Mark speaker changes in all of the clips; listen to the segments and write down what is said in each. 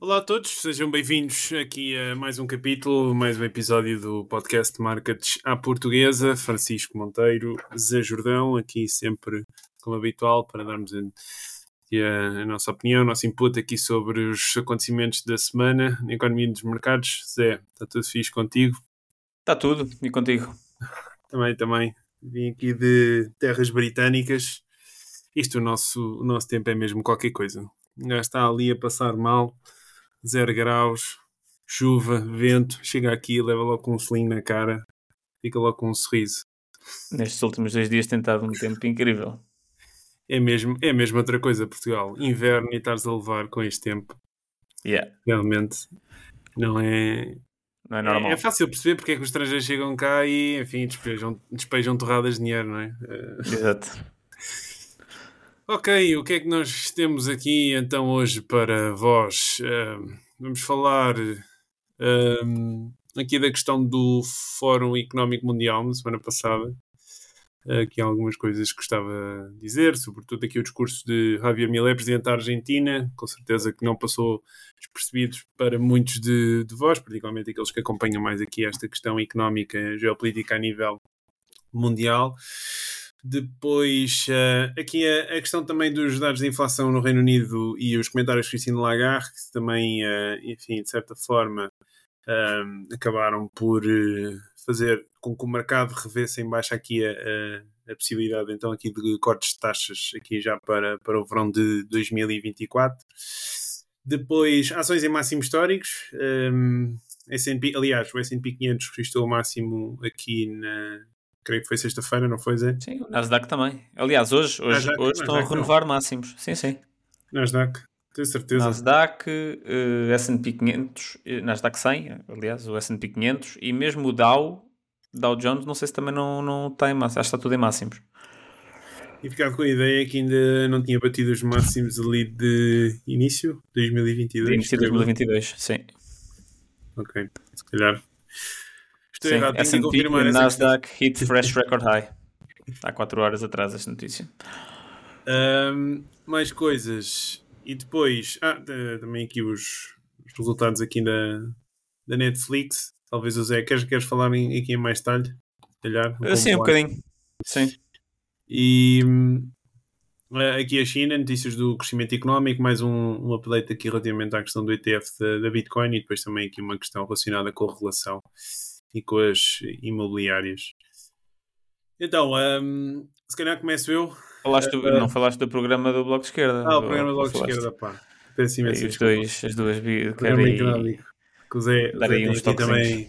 Speaker 1: Olá a todos, sejam bem-vindos aqui a mais um capítulo, mais um episódio do podcast Markets à Portuguesa. Francisco Monteiro, Zé Jordão, aqui sempre como habitual para darmos a, a nossa opinião, o nosso input aqui sobre os acontecimentos da semana na economia dos mercados. Zé, está tudo fixe contigo?
Speaker 2: Está tudo, e contigo?
Speaker 1: Também, também. Vim aqui de terras britânicas. Isto, o nosso, o nosso tempo é mesmo qualquer coisa. Já está ali a passar mal, zero graus, chuva, vento. Chega aqui leva logo com um sling na cara, fica logo com um sorriso.
Speaker 2: Nestes últimos dois dias tem estado um tempo incrível
Speaker 1: é mesmo, é mesmo outra coisa, Portugal. Inverno e estares a levar com este tempo.
Speaker 2: Yeah.
Speaker 1: Realmente não é.
Speaker 2: Não é normal.
Speaker 1: É, é, fácil perceber porque é que os estrangeiros chegam cá e, enfim, despejam, despejam torradas de dinheiro, não é?
Speaker 2: Exato.
Speaker 1: Ok, o que é que nós temos aqui então hoje para vós? Uh, vamos falar uh, aqui da questão do Fórum Económico Mundial na semana passada aqui algumas coisas que gostava de dizer, sobretudo aqui o discurso de Javier Milei, presidente da Argentina, com certeza que não passou despercebidos para muitos de, de vós, particularmente aqueles que acompanham mais aqui esta questão económica, geopolítica a nível mundial. Depois, uh, aqui a, a, questão também dos dados de inflação no Reino Unido e os comentários de Christine Lagarde, que também, uh, enfim, de certa forma, uh, acabaram por fazer com que o mercado revesse em baixo aqui a, a, a, possibilidade então aqui de cortes de taxas aqui já para, para o verão de 2024. Depois, ações em máximos históricos. Um, S&P, aliás, o S&P 500 registrou o máximo aqui na, creio que foi sexta-feira, não foi, Zé?
Speaker 2: Sim, o Nasdaq também. Aliás, hoje, hoje, Nasdaq, hoje estão Nasdaq a renovar não. máximos. Sim, sim.
Speaker 1: Nasdaq, tenho certeza.
Speaker 2: Nasdaq, uh, S&P 500, Nasdaq 100, aliás, o S&P 500 e mesmo o Dow Dow Jones, não sei se também não, não está em máximos, acho que está tudo em máximos.
Speaker 1: E ficava com a ideia que ainda não tinha batido os máximos ali de início, 2022. De
Speaker 2: início de 2022, sim.
Speaker 1: Ok, se calhar.
Speaker 2: Estou sim, errado, S&P e Nasdaq hit fresh record high. Há 4 horas atrás esta notícia.
Speaker 1: Um, mais coisas. E depois, ah, também aqui os, os resultados aqui da, da Netflix. Talvez o Zé, queres, queres falar em, aqui em mais detalhe? Calhar,
Speaker 2: um Sim, um bocadinho. Sim.
Speaker 1: E eh, aqui a China, notícias do crescimento económico, mais um, um update aqui relativamente à questão do ETF da, da, Bitcoin e depois também aqui uma questão relacionada com a relação e com as imobiliárias. Então, um, se calhar começo eu.
Speaker 2: Falaste do, uh, não falaste do programa do Bloco de Esquerda?
Speaker 1: Ah, o programa do Bloco de Esquerda, pá.
Speaker 2: Peço imenso os dois, as duas...
Speaker 1: Programa económico que o Zé,
Speaker 2: Dar aí uns também.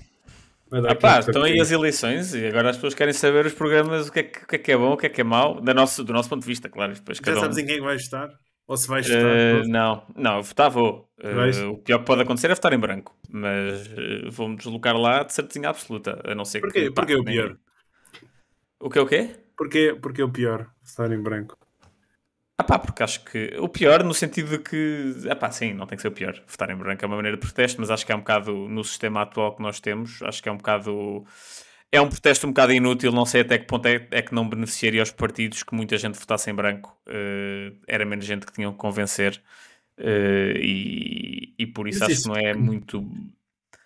Speaker 2: Ah, pá, estão aí as eleições e agora as pessoas querem saber os programas, o que é que, o que, é, que é bom, o que é que é mau, do nosso, do nosso ponto de vista, claro. Depois,
Speaker 1: Já sabes um... em quem é vai votar? Ou se vais votar?
Speaker 2: Uh, não, não, votar vou. Uh, o pior que pode acontecer é votar em branco, mas uh, vou-me deslocar lá de certeza absoluta, a não ser
Speaker 1: Porquê? que. Porquê o pior? Nem...
Speaker 2: O que é o quê?
Speaker 1: Porquê, porquê o pior, votar em branco?
Speaker 2: Ah pá, porque acho que o pior no sentido de que, ah pá, sim, não tem que ser o pior. Votar em branco é uma maneira de protesto, mas acho que é um bocado, no sistema atual que nós temos, acho que é um bocado, é um protesto um bocado inútil, não sei até que ponto é, é que não beneficiaria os partidos que muita gente votasse em branco, uh, era menos gente que tinham que convencer, uh, e, e por isso mas acho isso... que não é muito...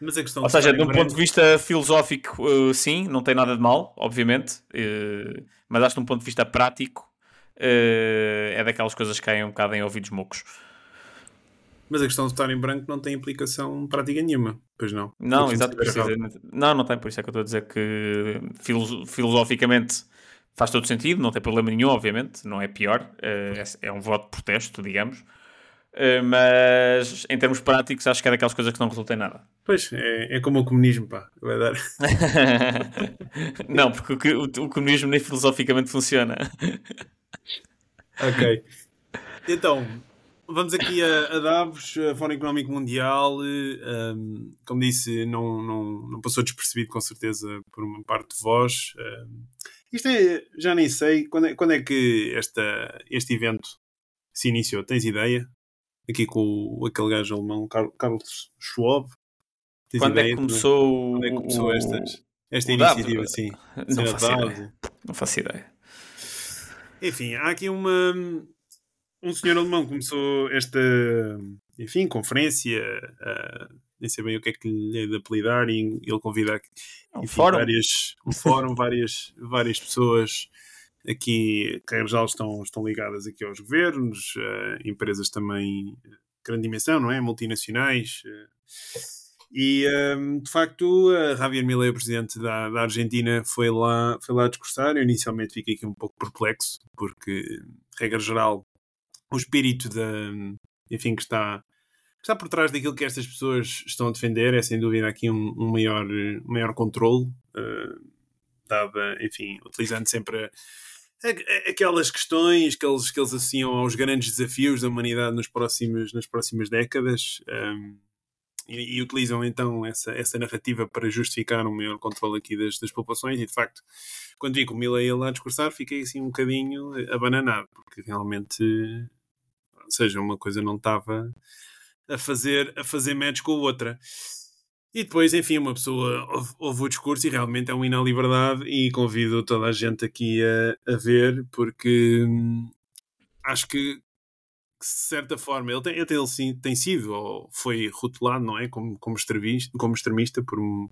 Speaker 1: Mas a questão
Speaker 2: Ou seja, de um ponto de vista filosófico, uh, sim, não tem nada de mal, obviamente, mas acho que de um ponto de vista prático, é daquelas coisas que caem um bocado em ouvidos mocos.
Speaker 1: Mas a questão de estar em branco não tem implicação prática nenhuma, pois não?
Speaker 2: Não, exato, precisamente. Não, não tem, por isso é que eu estou a dizer que filosoficamente faz todo sentido, não tem problema nenhum, obviamente, não é pior, uh, é, é, um voto de protesto, digamos. Uh, mas em termos práticos, acho que é daquelas coisas que não resultam em nada.
Speaker 1: Pois, é, é como o comunismo, pá, vai dar.
Speaker 2: não, porque o, o, o comunismo nem filosoficamente funciona.
Speaker 1: Ok. Então, vamos aqui a, a Davos, a Fórum Económico Mundial. Um, como disse, não, não, não passou despercebido, com certeza, por uma parte de vós. Um, Isto é, já nem sei quando é, quando é que esta, este evento se iniciou. Tens ideia? Aqui com o, aquele gajo alemão, Carlos Schwab.
Speaker 2: Tens quando é que começou,
Speaker 1: quando é que começou o, estas, esta iniciativa? Sim,
Speaker 2: não faço, ideia. não faço ideia.
Speaker 1: Enfim, há aqui uma. Um senhor alemão começou esta, enfim, conferência, uh, nem sei bem o que é que lhe é de apelidar, e ele convida
Speaker 2: é um fórum.
Speaker 1: várias, um fórum, várias, várias pessoas aqui, que em geral estão, estão ligadas aqui aos governos, uh, empresas também de grande dimensão, não é? Multinacionais. Uh, e um, de facto, a Javier Milei, o presidente da, da Argentina, foi lá, foi lá discursar. Eu inicialmente fiquei aqui um pouco perplexo, porque, regra geral, o espírito da, enfim, que está, que está por trás daquilo que estas pessoas estão a defender é sem dúvida aqui um, um maior, um maior controle, uh, dada, enfim, utilizando sempre aquelas questões que eles, que eles associam aos grandes desafios da humanidade nos próximos, nas próximas décadas. Um, e, e, utilizam então essa, essa narrativa para justificar um maior controle aqui das, das populações e de facto quando vi que o Milley lá discursar fiquei assim um bocadinho abananado porque realmente seja, uma coisa não estava a fazer, a fazer match com a outra e depois, enfim, uma pessoa ouve, ouve, o discurso e realmente é um hino à liberdade e convido toda a gente aqui a, a ver porque hum, acho que de certa forma, ele tem, ele, sim, tem sido, ou foi rotulado, não é? Como, como, extremista, como extremista por um,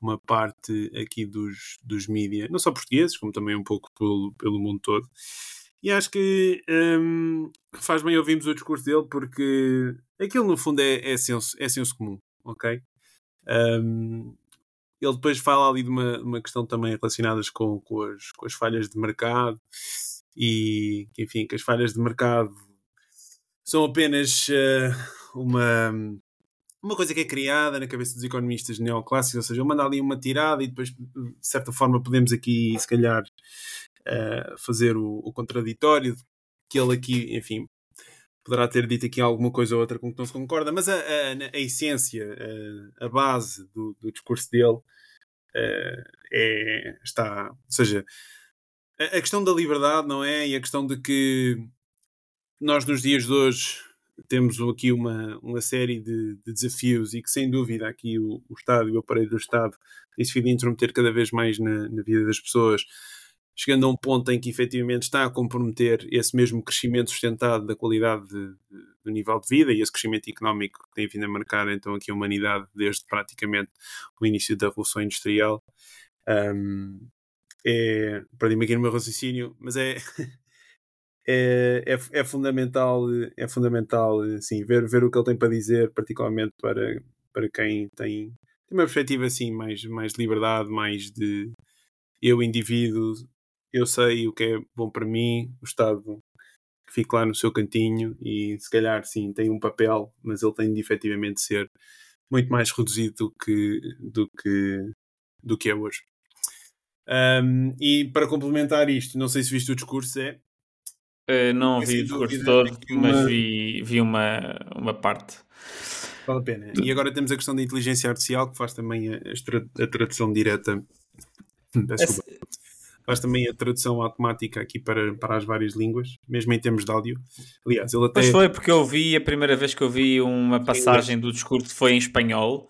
Speaker 1: uma parte aqui dos, dos mídias, não só portugueses, como também um pouco pelo, pelo mundo todo. E acho que um, faz bem ouvirmos o discurso dele, porque aquilo no fundo é, é, senso, é senso comum, ok? Um, ele depois fala ali de uma, uma questão também relacionadas com, com, as, com as falhas de mercado e, enfim, que as falhas de mercado são apenas uh, uma, uma coisa que é criada na cabeça dos economistas neoclássicos, ou seja, ele manda ali uma tirada e depois, de certa forma, podemos aqui, se calhar, uh, fazer o, o, contraditório, que ele aqui, enfim, poderá ter dito aqui alguma coisa ou outra com que não se concorda, mas a, a, a essência, a, a base do, do, discurso dele uh, é, está, ou seja, a questão da liberdade, não é? E a questão de que nós nos dias de hoje temos aqui uma, uma série de, de desafios e que sem dúvida aqui o, o Estado e o aparelho do Estado tem a intrometer cada vez mais na, na, vida das pessoas, chegando a um ponto em que efetivamente está a comprometer esse mesmo crescimento sustentado da qualidade de, de, do nível de vida e esse crescimento económico que tem vindo a marcar então aqui a humanidade desde praticamente o início da Revolução Industrial. Um, é, perdi-me aqui no meu raciocínio, mas é é, é, é, fundamental, é fundamental sim, ver, ver o que ele tem para dizer, particularmente para, para quem tem, tem uma perspectiva assim, mais, mais de liberdade, mais de eu, indivíduo, eu sei o que é bom para mim, o Estado que fique lá no seu cantinho e se calhar sim tem um papel, mas ele tem de efetivamente ser muito mais reduzido do que, do que, do que é hoje. Um, e para complementar isto, não sei se viste o discurso, é
Speaker 2: Uh, não vi o discurso todo, mas vi, vi uma, uma parte.
Speaker 1: Vale a pena. E agora temos a questão da inteligência artificial, que faz também a, a tradução direta. Peço Faz também a tradução automática aqui para, para as várias línguas, mesmo em termos de áudio. Aliás, ele até.
Speaker 2: Pois foi, porque eu vi, a primeira vez que eu vi uma passagem do discurso foi em espanhol.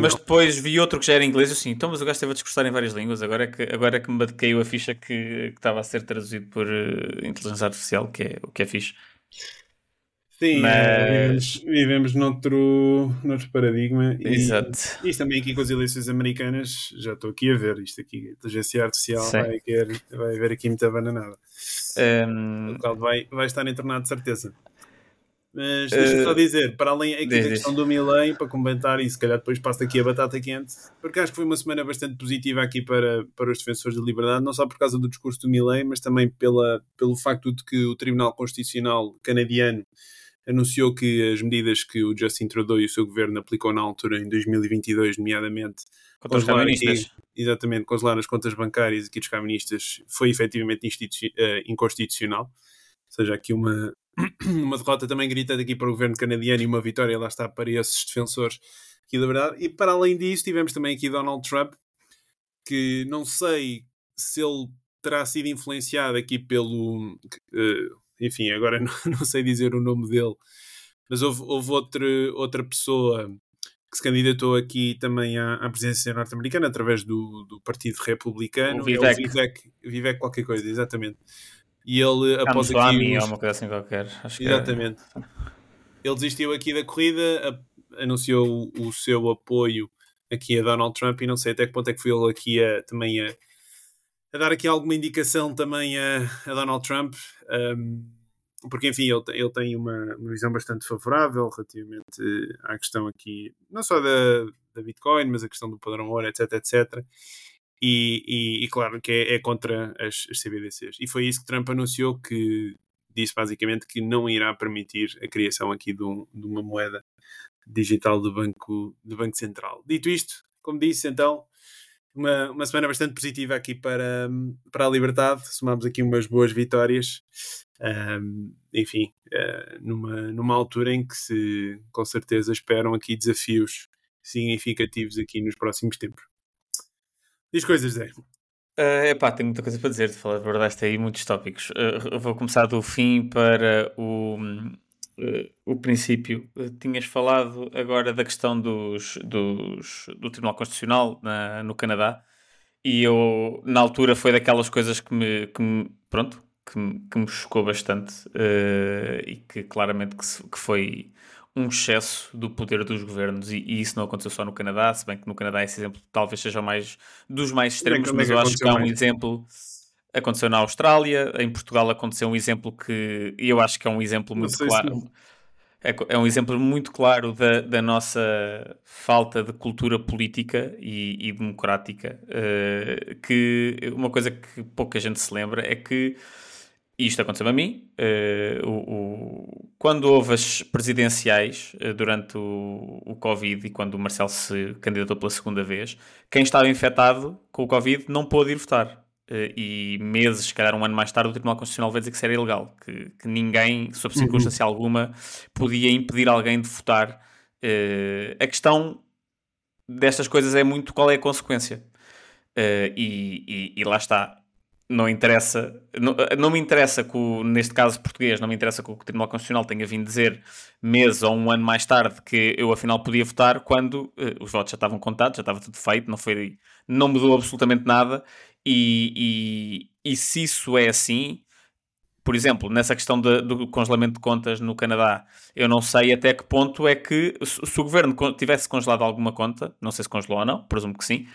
Speaker 2: Mas depois vi outro que já era em inglês assim, então mas o gajo esteve a discursar em várias línguas, agora é que, agora é que me caiu a ficha que, que estava a ser traduzido por uh, inteligência artificial, que é, o que é fixe.
Speaker 1: Sim, mas... vivemos, noutro, noutro paradigma.
Speaker 2: Exato.
Speaker 1: E, isto também aqui com as eleições americanas, já estou aqui a ver isto aqui, a inteligência artificial vai, querer, vai haver aqui muita bananada. Um... O qual vai, vai estar internado de certeza. Mas deixa-me uh, só dizer, para além aqui da questão do Milan, para comentar e se calhar depois passo aqui a batata quente, porque acho que foi uma semana bastante positiva aqui para, para os defensores da liberdade, não só por causa do discurso do Milan, mas também pela, pelo facto de que o Tribunal Constitucional canadiano anunciou que as medidas que o Justin Trudeau e o seu governo aplicou na altura em 2022, nomeadamente
Speaker 2: contra os caministas.
Speaker 1: Exatamente, congelar as contas bancárias aqui dos caministas, foi efetivamente uh, inconstitucional. Ou seja, aqui uma, uma derrota também gritada aqui para o governo canadiano e uma vitória, lá está, para esses defensores aqui da verdade. E para além disso, tivemos também aqui Donald Trump, que não sei se ele terá sido influenciado aqui pelo. Uh, enfim, agora não, não, sei dizer o nome dele, mas houve, houve outra, outra pessoa que se candidatou aqui também à, à presidência norte-americana através do, do Partido Republicano.
Speaker 2: O Vivek. É o
Speaker 1: Vivek, Vivek qualquer coisa, exatamente. E ele,
Speaker 2: após aqui... Os... uma coisa assim qualquer. Acho
Speaker 1: exatamente. Que... Ele desistiu aqui da corrida, anunciou o, o seu apoio aqui a Donald Trump e não sei até que ponto é que foi ele aqui a, também a, a dar aqui alguma indicação também a, a Donald Trump. Um, porque enfim, ele, ele tem uma, uma, visão bastante favorável relativamente à questão aqui, não só da, da Bitcoin, mas a questão do padrão ouro, etc, etc. E, e, e claro que é, é contra as, as, CBDCs. E foi isso que Trump anunciou, que disse basicamente que não irá permitir a criação aqui de, um, de uma moeda digital do Banco, do banco Central. Dito isto, como disse, então, uma, uma semana bastante positiva aqui para, para a Liberdade. Somamos aqui umas boas vitórias. Um, enfim, uh, numa, numa altura em que se com certeza esperam aqui desafios significativos aqui nos próximos tempos. Diz coisas, Zé.
Speaker 2: Uh, epá, tenho muita coisa para dizer, de falar de verdade, aí muitos tópicos. Uh, vou começar do fim para o, uh, o princípio. Uh, tinhas falado agora da questão dos, dos, do Tribunal Constitucional na, no Canadá e eu, na altura, foi daquelas coisas que me, que me pronto, que me, que me chocou bastante uh, e que claramente que, que, foi um excesso do poder dos governos e, e, isso não aconteceu só no Canadá, se bem que no Canadá esse exemplo talvez seja mais dos mais extremos, mas eu acho que há um exemplo Aconteceu na Austrália, em Portugal aconteceu um exemplo que eu acho que é um exemplo muito claro. É, é, um exemplo muito claro da, da nossa falta de cultura política e, e democrática. Uh, que uma coisa que pouca gente se lembra é que isto aconteceu a mim. Uh, o, o, quando houve as presidenciais uh, durante o, o Covid e quando o Marcelo se candidatou pela segunda vez, quem estava infectado com o Covid não pôde ir votar. Uh, e meses, se calhar um ano mais tarde, o Tribunal Constitucional veio dizer que isso era ilegal, que, que ninguém, sob uhum. circunstância uhum. alguma, podia impedir alguém de votar. Uh, a questão destas coisas é muito qual é a consequência. Uh, e, e, e, lá está. Não interessa, não, não me interessa que, o, neste caso português, não me interessa que o Tribunal Constitucional tenha vindo dizer meses ou um ano mais tarde que eu afinal podia votar quando os votos já estavam contados, já estava tudo feito, não, foi, não mudou absolutamente nada e, e, e se isso é assim, por exemplo, nessa questão de, do congelamento de contas no Canadá, eu não sei até que ponto é que, se o governo tivesse congelado alguma conta, não sei se congelou ou não, presumo que sim,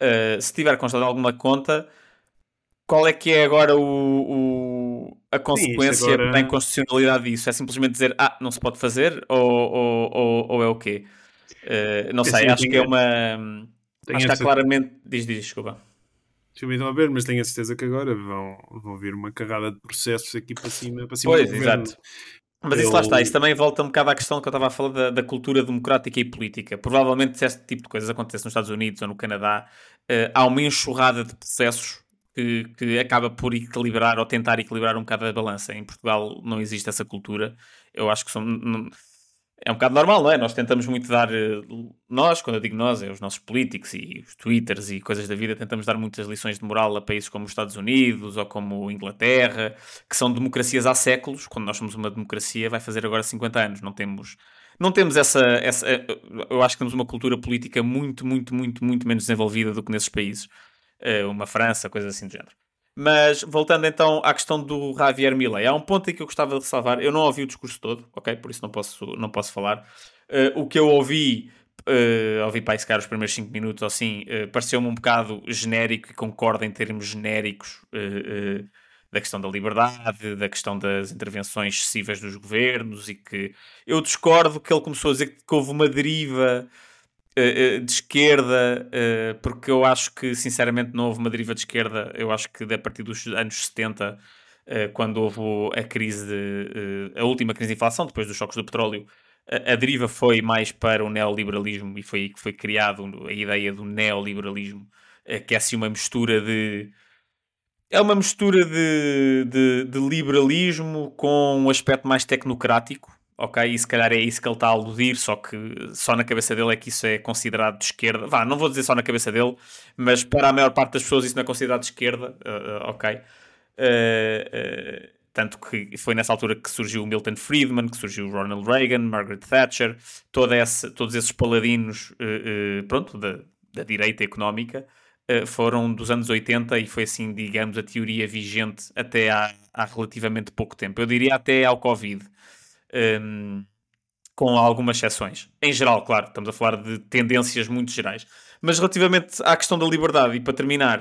Speaker 2: uh, se tiver congelado alguma conta, qual é que é agora o, o a consequência agora... da inconstitucionalidade disso? É simplesmente dizer, ah, não se pode fazer, ou, ou, ou, ou é o quê? Uh, não sei, acho que é uma. Acho que há claramente. Diz, diz, desculpa.
Speaker 1: Então a ver, mas tenho a certeza que agora vão, vão vir uma carrada de processos aqui para cima. Para cima
Speaker 2: pois, exato. Mas isso lá está, isso também volta um bocado à questão que eu estava a falar da, da, cultura democrática e política. Provavelmente, se este tipo de coisas acontece nos Estados Unidos ou no Canadá, uh, há uma enxurrada de processos que, que acaba por equilibrar ou tentar equilibrar um bocado a balança. Em Portugal não existe essa cultura. Eu acho que são, não, é um bocado normal, não é? Nós tentamos muito dar, eh, nós, quando eu digo nós, é os nossos políticos e os twitters e coisas da vida, tentamos dar muitas lições de moral a países como os Estados Unidos ou como Inglaterra, que são democracias há séculos, quando nós somos uma democracia vai fazer agora 50 anos, não temos... Não temos essa, essa. Eh, eu acho que temos uma cultura política muito, muito, muito, muito menos desenvolvida do que nesses países. Eh, uma França, coisas assim do género. Mas voltando então à questão do Javier Milei, há um ponto aí que eu gostava de ressalvar. Eu não ouvi o discurso todo, ok? Por isso não posso, não posso falar. Uh, o que eu ouvi, uh, ouvi para esse cara os primeiros 5 minutos assim, uh, pareceu-me um bocado genérico e concordo em termos genéricos da questão da liberdade, da questão das intervenções excessivas dos governos e que eu discordo que ele começou a dizer que houve uma deriva eh, eh, de esquerda, eh, porque eu acho que sinceramente não houve uma deriva de esquerda. Eu acho que a partir dos anos 70, quando houve a crise, de, a última crise de inflação, depois dos choques do petróleo, a deriva foi mais para o neoliberalismo e foi aí que foi criado a ideia do neoliberalismo, que é assim uma mistura de. É uma mistura de, de, de liberalismo com um aspecto mais tecnocrático, ok? E se calhar é isso que ele está a aludir, só que só na cabeça dele é que isso é considerado de esquerda. Vá, não vou dizer só na cabeça dele, mas para a maior parte das pessoas isso não é considerado de esquerda, uh, ok? Uh, tanto que foi nessa altura que surgiu o Milton Friedman, que surgiu o Ronald Reagan, Margaret Thatcher, toda essa, todos esses paladinos pronto, da, da direita económica foram dos anos 80 e foi assim, digamos, a teoria vigente até há, há relativamente pouco tempo. Eu diria até ao Covid um, com algumas exceções. Em geral, claro, estamos a falar de tendências muito gerais. Mas relativamente à questão da liberdade, e para terminar,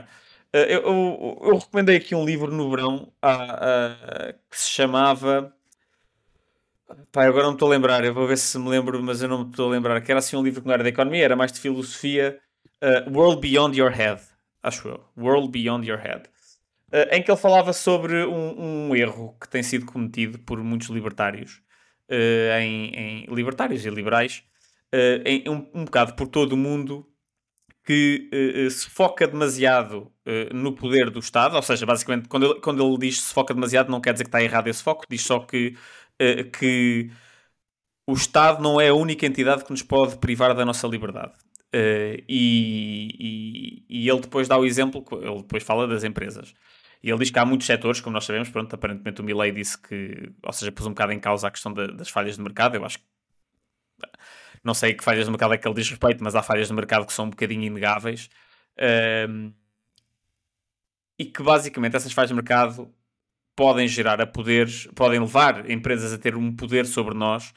Speaker 2: uh, eu, eu, eu, recomendei aqui um livro no verão uh, uh, que se chamava. Pai, agora não estou a lembrar, eu vou ver se me lembro, mas eu não estou a lembrar. Que era assim um livro que não era da economia, era mais de filosofia. Uh, World Beyond Your Head, acho eu. World Beyond Your Head. Uh, em que ele falava sobre um, um, erro que tem sido cometido por muitos libertários uh, em, em, libertários e liberais, uh, em, um, um bocado por todo o mundo, que uh, se foca demasiado no poder do Estado, ou seja, basicamente, quando ele, quando ele diz se foca demasiado, não quer dizer que está errado esse foco, diz só que, que o Estado não é a única entidade que nos pode privar da nossa liberdade. E, e, e, ele depois dá o exemplo, ele depois fala das empresas. E ele diz que há muitos setores, como nós sabemos, pronto, aparentemente o Milley disse que, ou seja, pôs um bocado em causa a questão de, das falhas de mercado. Eu acho que não sei que falhas de mercado é que ele diz respeito, mas há falhas de mercado que são um bocadinho inegáveis. Um, e que basicamente essas falhas de mercado podem gerar a poderes, podem levar empresas a ter um poder sobre nós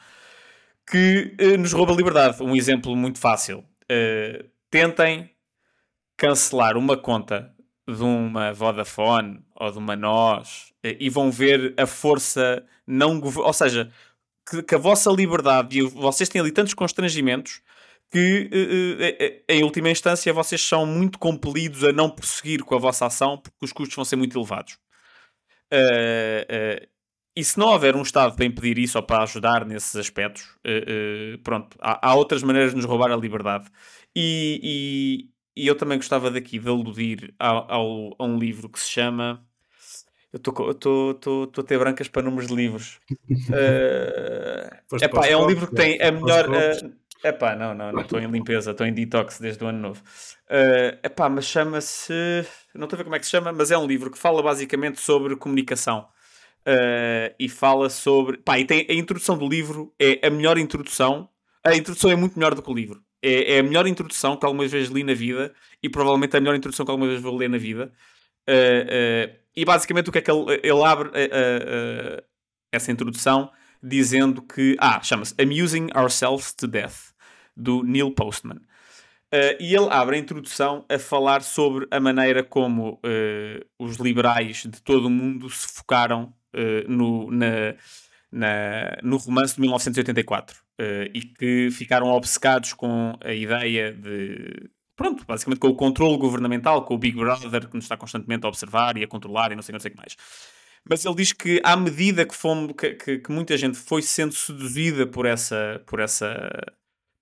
Speaker 2: que uh, nos rouba a liberdade. Um exemplo muito fácil. Uh, tentem cancelar uma conta de uma Vodafone ou de uma NOS eh, e vão ver a força não ou seja, que, que, a vossa liberdade e vocês têm ali tantos constrangimentos que eh, eh, em última instância vocês são muito compelidos a não prosseguir com a vossa ação porque os custos vão ser muito elevados. e se não houver um Estado para impedir isso ou para ajudar nesses aspectos, pronto, há, há, outras maneiras de nos roubar a liberdade. E, e eu também gostava daqui de aludir ao, ao, a um livro que se chama. Eu estou a ter brancas para números de livros. uh, epá, é um livro que tem a melhor. Uh, epá, não, não, não estou em limpeza, estou em detox desde o ano novo. Uh, epá, mas chama-se. Não estou a ver como é que se chama, mas é um livro que fala basicamente sobre comunicação. Uh, e fala sobre. Pá, e tem, a introdução do livro é a melhor introdução. A introdução é muito melhor do que o livro é, é, a melhor introdução que algumas vezes li na vida e provavelmente a melhor introdução que algumas vezes vou ler na vida. Uh, uh, e basicamente o que é que ele, ele abre uh, essa introdução dizendo que, ah, chama-se Amusing Ourselves to Death, do Neil Postman. e ele abre a introdução a falar sobre a maneira como os liberais de todo o mundo se focaram no, na, na, no romance de 1984 uh, e que ficaram obcecados com a ideia de. Pronto, basicamente com o controle governamental, com o Big Brother que nos está constantemente a observar e a controlar e não sei, não sei o que mais. Mas ele diz que à medida que, fomos, que, que, que muita gente foi sendo seduzida por essa, por essa,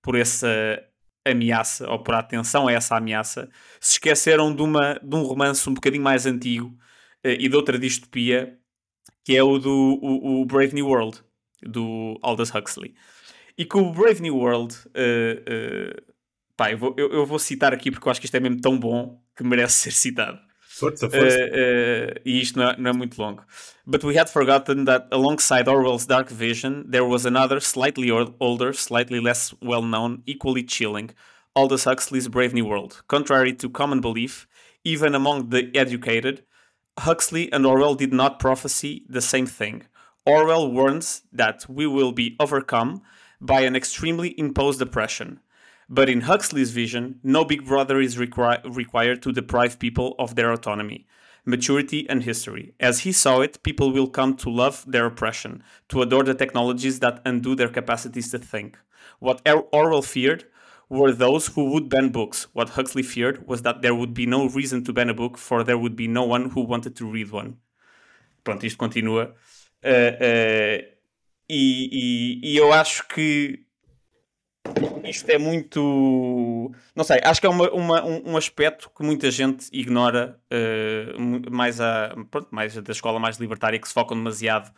Speaker 2: por essa ameaça ou por atenção a essa ameaça, se esqueceram de, uma, de um romance um bocadinho mais antigo uh, e de outra distopia que é o do o, o Brave New World do Aldous Huxley. E com o Brave New World, uh, uh, pá, eu vou, eu, eu, vou citar aqui porque eu acho que isto é mesmo tão bom que merece ser citado.
Speaker 3: Força, força.
Speaker 2: Uh, e isto não é, não é, muito longo. But we had forgotten that alongside Orwell's Dark Vision, there was another slightly older, slightly less well known, equally chilling, Aldous Huxley's Brave New World. Contrary to common belief, even among the educated, Huxley and Orwell did not prophesy the same thing. Orwell warns that we will be overcome by an extremely imposed oppression. But in Huxley's vision, no big brother is requi- required to deprive people of their autonomy, maturity, and history. As he saw it, people will come to love their oppression, to adore the technologies that undo their capacities to think. What Orwell feared were those who would ban books. What Huxley feared was that there would be no reason to ban a book, for there would be no one who wanted to read one. Pronto, isto continua. Uh, uh, E, e, e, eu acho que isto é muito. Não sei, acho que é uma, uma um, aspecto que muita gente ignora, uh, mais, a, pronto, mais da escola mais libertária, que se focam demasiado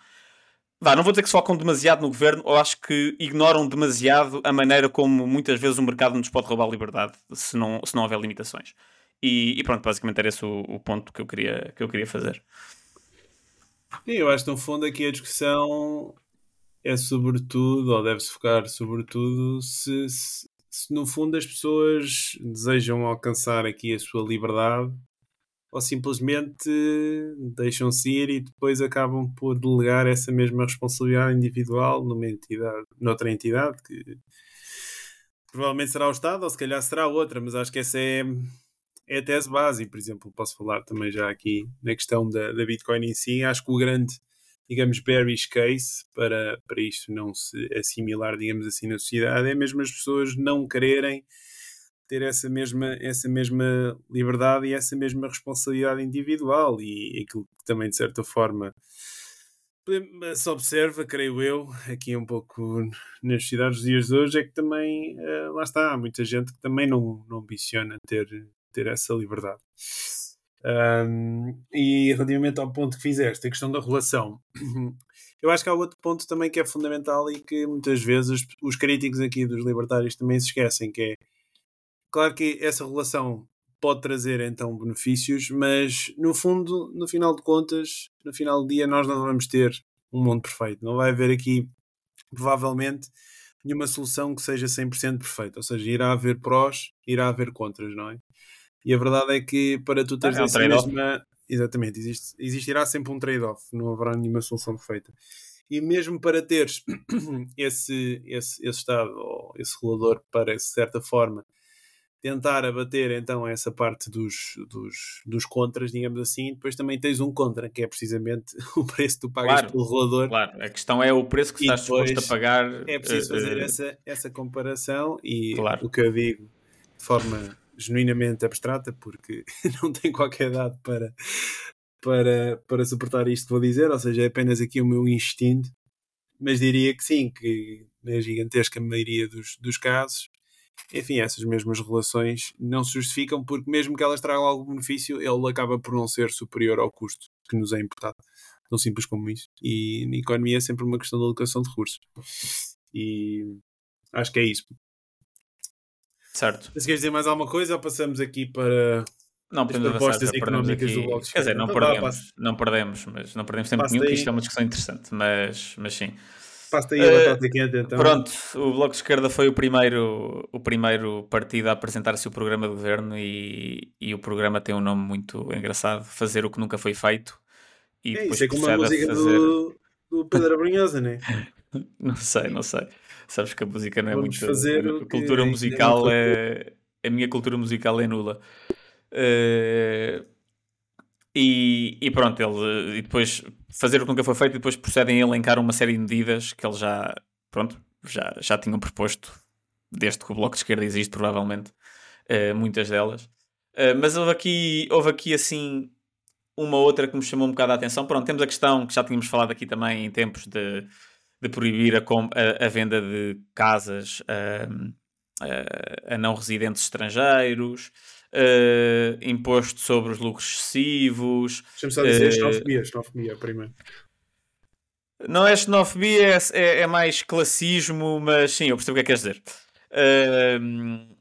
Speaker 2: Vá, não vou dizer que se focam demasiado no governo, ou acho que ignoram demasiado a maneira como muitas vezes o mercado nos pode roubar a liberdade se não, se não houver limitações. E, e pronto, basicamente era esse o, o, ponto que eu queria, que eu queria fazer.
Speaker 1: Eu acho que no fundo aqui a discussão é sobretudo, ou deve-se focar sobretudo, se, se, se no fundo as pessoas desejam alcançar aqui a sua liberdade ou simplesmente deixam-se ir e depois acabam por delegar essa mesma responsabilidade individual numa entidade, noutra entidade que provavelmente será o Estado ou se calhar será outra, mas acho que essa é, é a tese base. por exemplo, posso falar também já aqui na questão da, da Bitcoin em si. Acho que o grande, digamos, bearish case para, para isto não se assimilar, digamos assim, na sociedade é mesmo as pessoas não quererem ter essa mesma, essa mesma liberdade e essa mesma responsabilidade individual e aquilo que também de certa forma se observa, creio eu, aqui um pouco nas cidades dos dias de hoje, é que também uh, lá está, há muita gente que também não, não ambiciona ter, ter essa liberdade. Um, e relativamente ao ponto que fizeste, a questão da relação, eu acho que há outro ponto também que é fundamental e que muitas vezes os críticos aqui dos libertários também se esquecem, que é Claro que essa relação pode trazer então benefícios, mas no fundo, no final de contas, no final do dia, nós não vamos ter um mundo perfeito. Não vai haver aqui, provavelmente, nenhuma solução que seja 100% perfeita. Ou seja, irá haver prós, irá haver contras, não é? E a verdade é que para tu teres é um essa mesma. Exatamente, existe, existirá sempre um trade-off, não haverá nenhuma solução perfeita. E mesmo para teres esse, esse, esse estado, ou esse regulador para, de certa forma, tentar abater então essa parte dos, dos, dos contras, digamos assim, depois também tens um contra, que é precisamente o preço que tu pagas claro, pelo rolador.
Speaker 2: Claro, a questão é o preço que estás disposto a pagar.
Speaker 1: É preciso fazer uh, essa, essa comparação e claro. o que eu digo de forma genuinamente abstrata, porque não tenho qualquer dado para, para, para suportar isto que vou dizer, ou seja, é apenas aqui o meu instinto, mas diria que sim, que na gigantesca maioria dos, dos casos enfim, essas mesmas relações não se justificam porque, mesmo que elas tragam algum benefício, ele acaba por não ser superior ao custo que nos é imputado. Tão simples como isso. E na economia é sempre uma questão de alocação de recursos. E acho que é isso.
Speaker 2: Certo.
Speaker 1: Se queres dizer mais alguma coisa, ou passamos aqui para
Speaker 2: não podemos propostas económicas aqui, do Bloco Quer dizer, não, então, perdemos, não perdemos, mas não perdemos tempo nenhum, que isto é uma discussão interessante, mas, mas sim.
Speaker 1: Passa aí a uh, batata quente então.
Speaker 2: Pronto, o Bloco de Esquerda foi o primeiro, o primeiro partido a apresentar-se o programa de governo e, e o programa tem um nome muito engraçado, Fazer o que Nunca Foi Feito.
Speaker 1: E é, isso é como a música fazer... do, do Pedro Abrunhosa, não é?
Speaker 2: não sei, não sei. Sabes que a música não é Vamos muito... Fazer a cultura musical é... A minha cultura musical é nula. Uh, e, e, pronto, ele e depois fazer o que nunca foi feito e depois procedem a elencar uma série de medidas que eles já, pronto, já, já tinham proposto desde que o Bloco de Esquerda existe, provavelmente, uh, muitas delas. Uh, mas houve aqui, houve aqui assim uma outra que me chamou um bocado a atenção. Pronto, temos a questão que já tínhamos falado aqui também em tempos de, de proibir a, a, a, venda de casas uh, a não residentes estrangeiros uh, imposto sobre os lucros excessivos.
Speaker 1: Deixa-me só dizer uh, xenofobia, xenofobia primeiro.
Speaker 2: Não é xenofobia, é, é, é, mais classismo, mas sim, eu percebo o que é que queres dizer. Uh,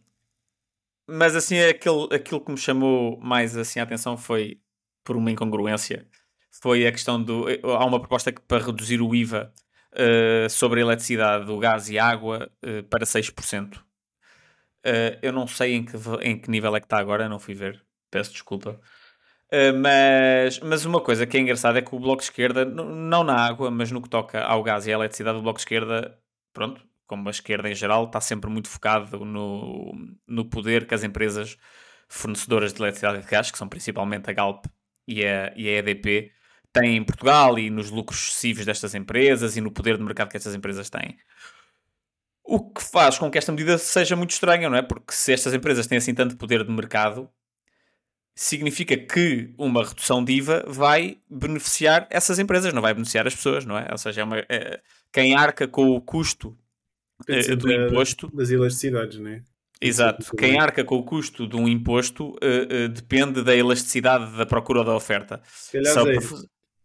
Speaker 2: mas assim, aquilo, aquilo que me chamou mais assim, a atenção foi por uma incongruência. Foi a questão do. Há uma proposta que, para reduzir o IVA uh, sobre a eletricidade, o gás e a água uh, para 6%. Uh, eu não sei em que, em que nível é que está agora, não fui ver, peço desculpa. Uh, mas, mas uma coisa que é engraçada é que o Bloco de Esquerda, não na água, mas no que toca ao gás e à eletricidade, o Bloco de Esquerda, pronto, como a esquerda em geral, está sempre muito focado no, no poder que as empresas fornecedoras de eletricidade e de gás, que são principalmente a Galp e a, e a EDP, têm em Portugal e nos lucros excessivos destas empresas e no poder de mercado que estas empresas têm. O que faz com que esta medida seja muito estranha, não é? Porque se estas empresas têm assim tanto poder de mercado, significa que uma redução de IVA vai beneficiar essas empresas, não vai beneficiar as pessoas, não é? Ou seja, é uma, é, quem arca com o custo é, do imposto.
Speaker 1: Das elasticidades, não é?
Speaker 2: Exato. Quem arca com o custo de um imposto uh, uh, depende da elasticidade da procura ou da oferta.
Speaker 1: Se calhar, Só é, para...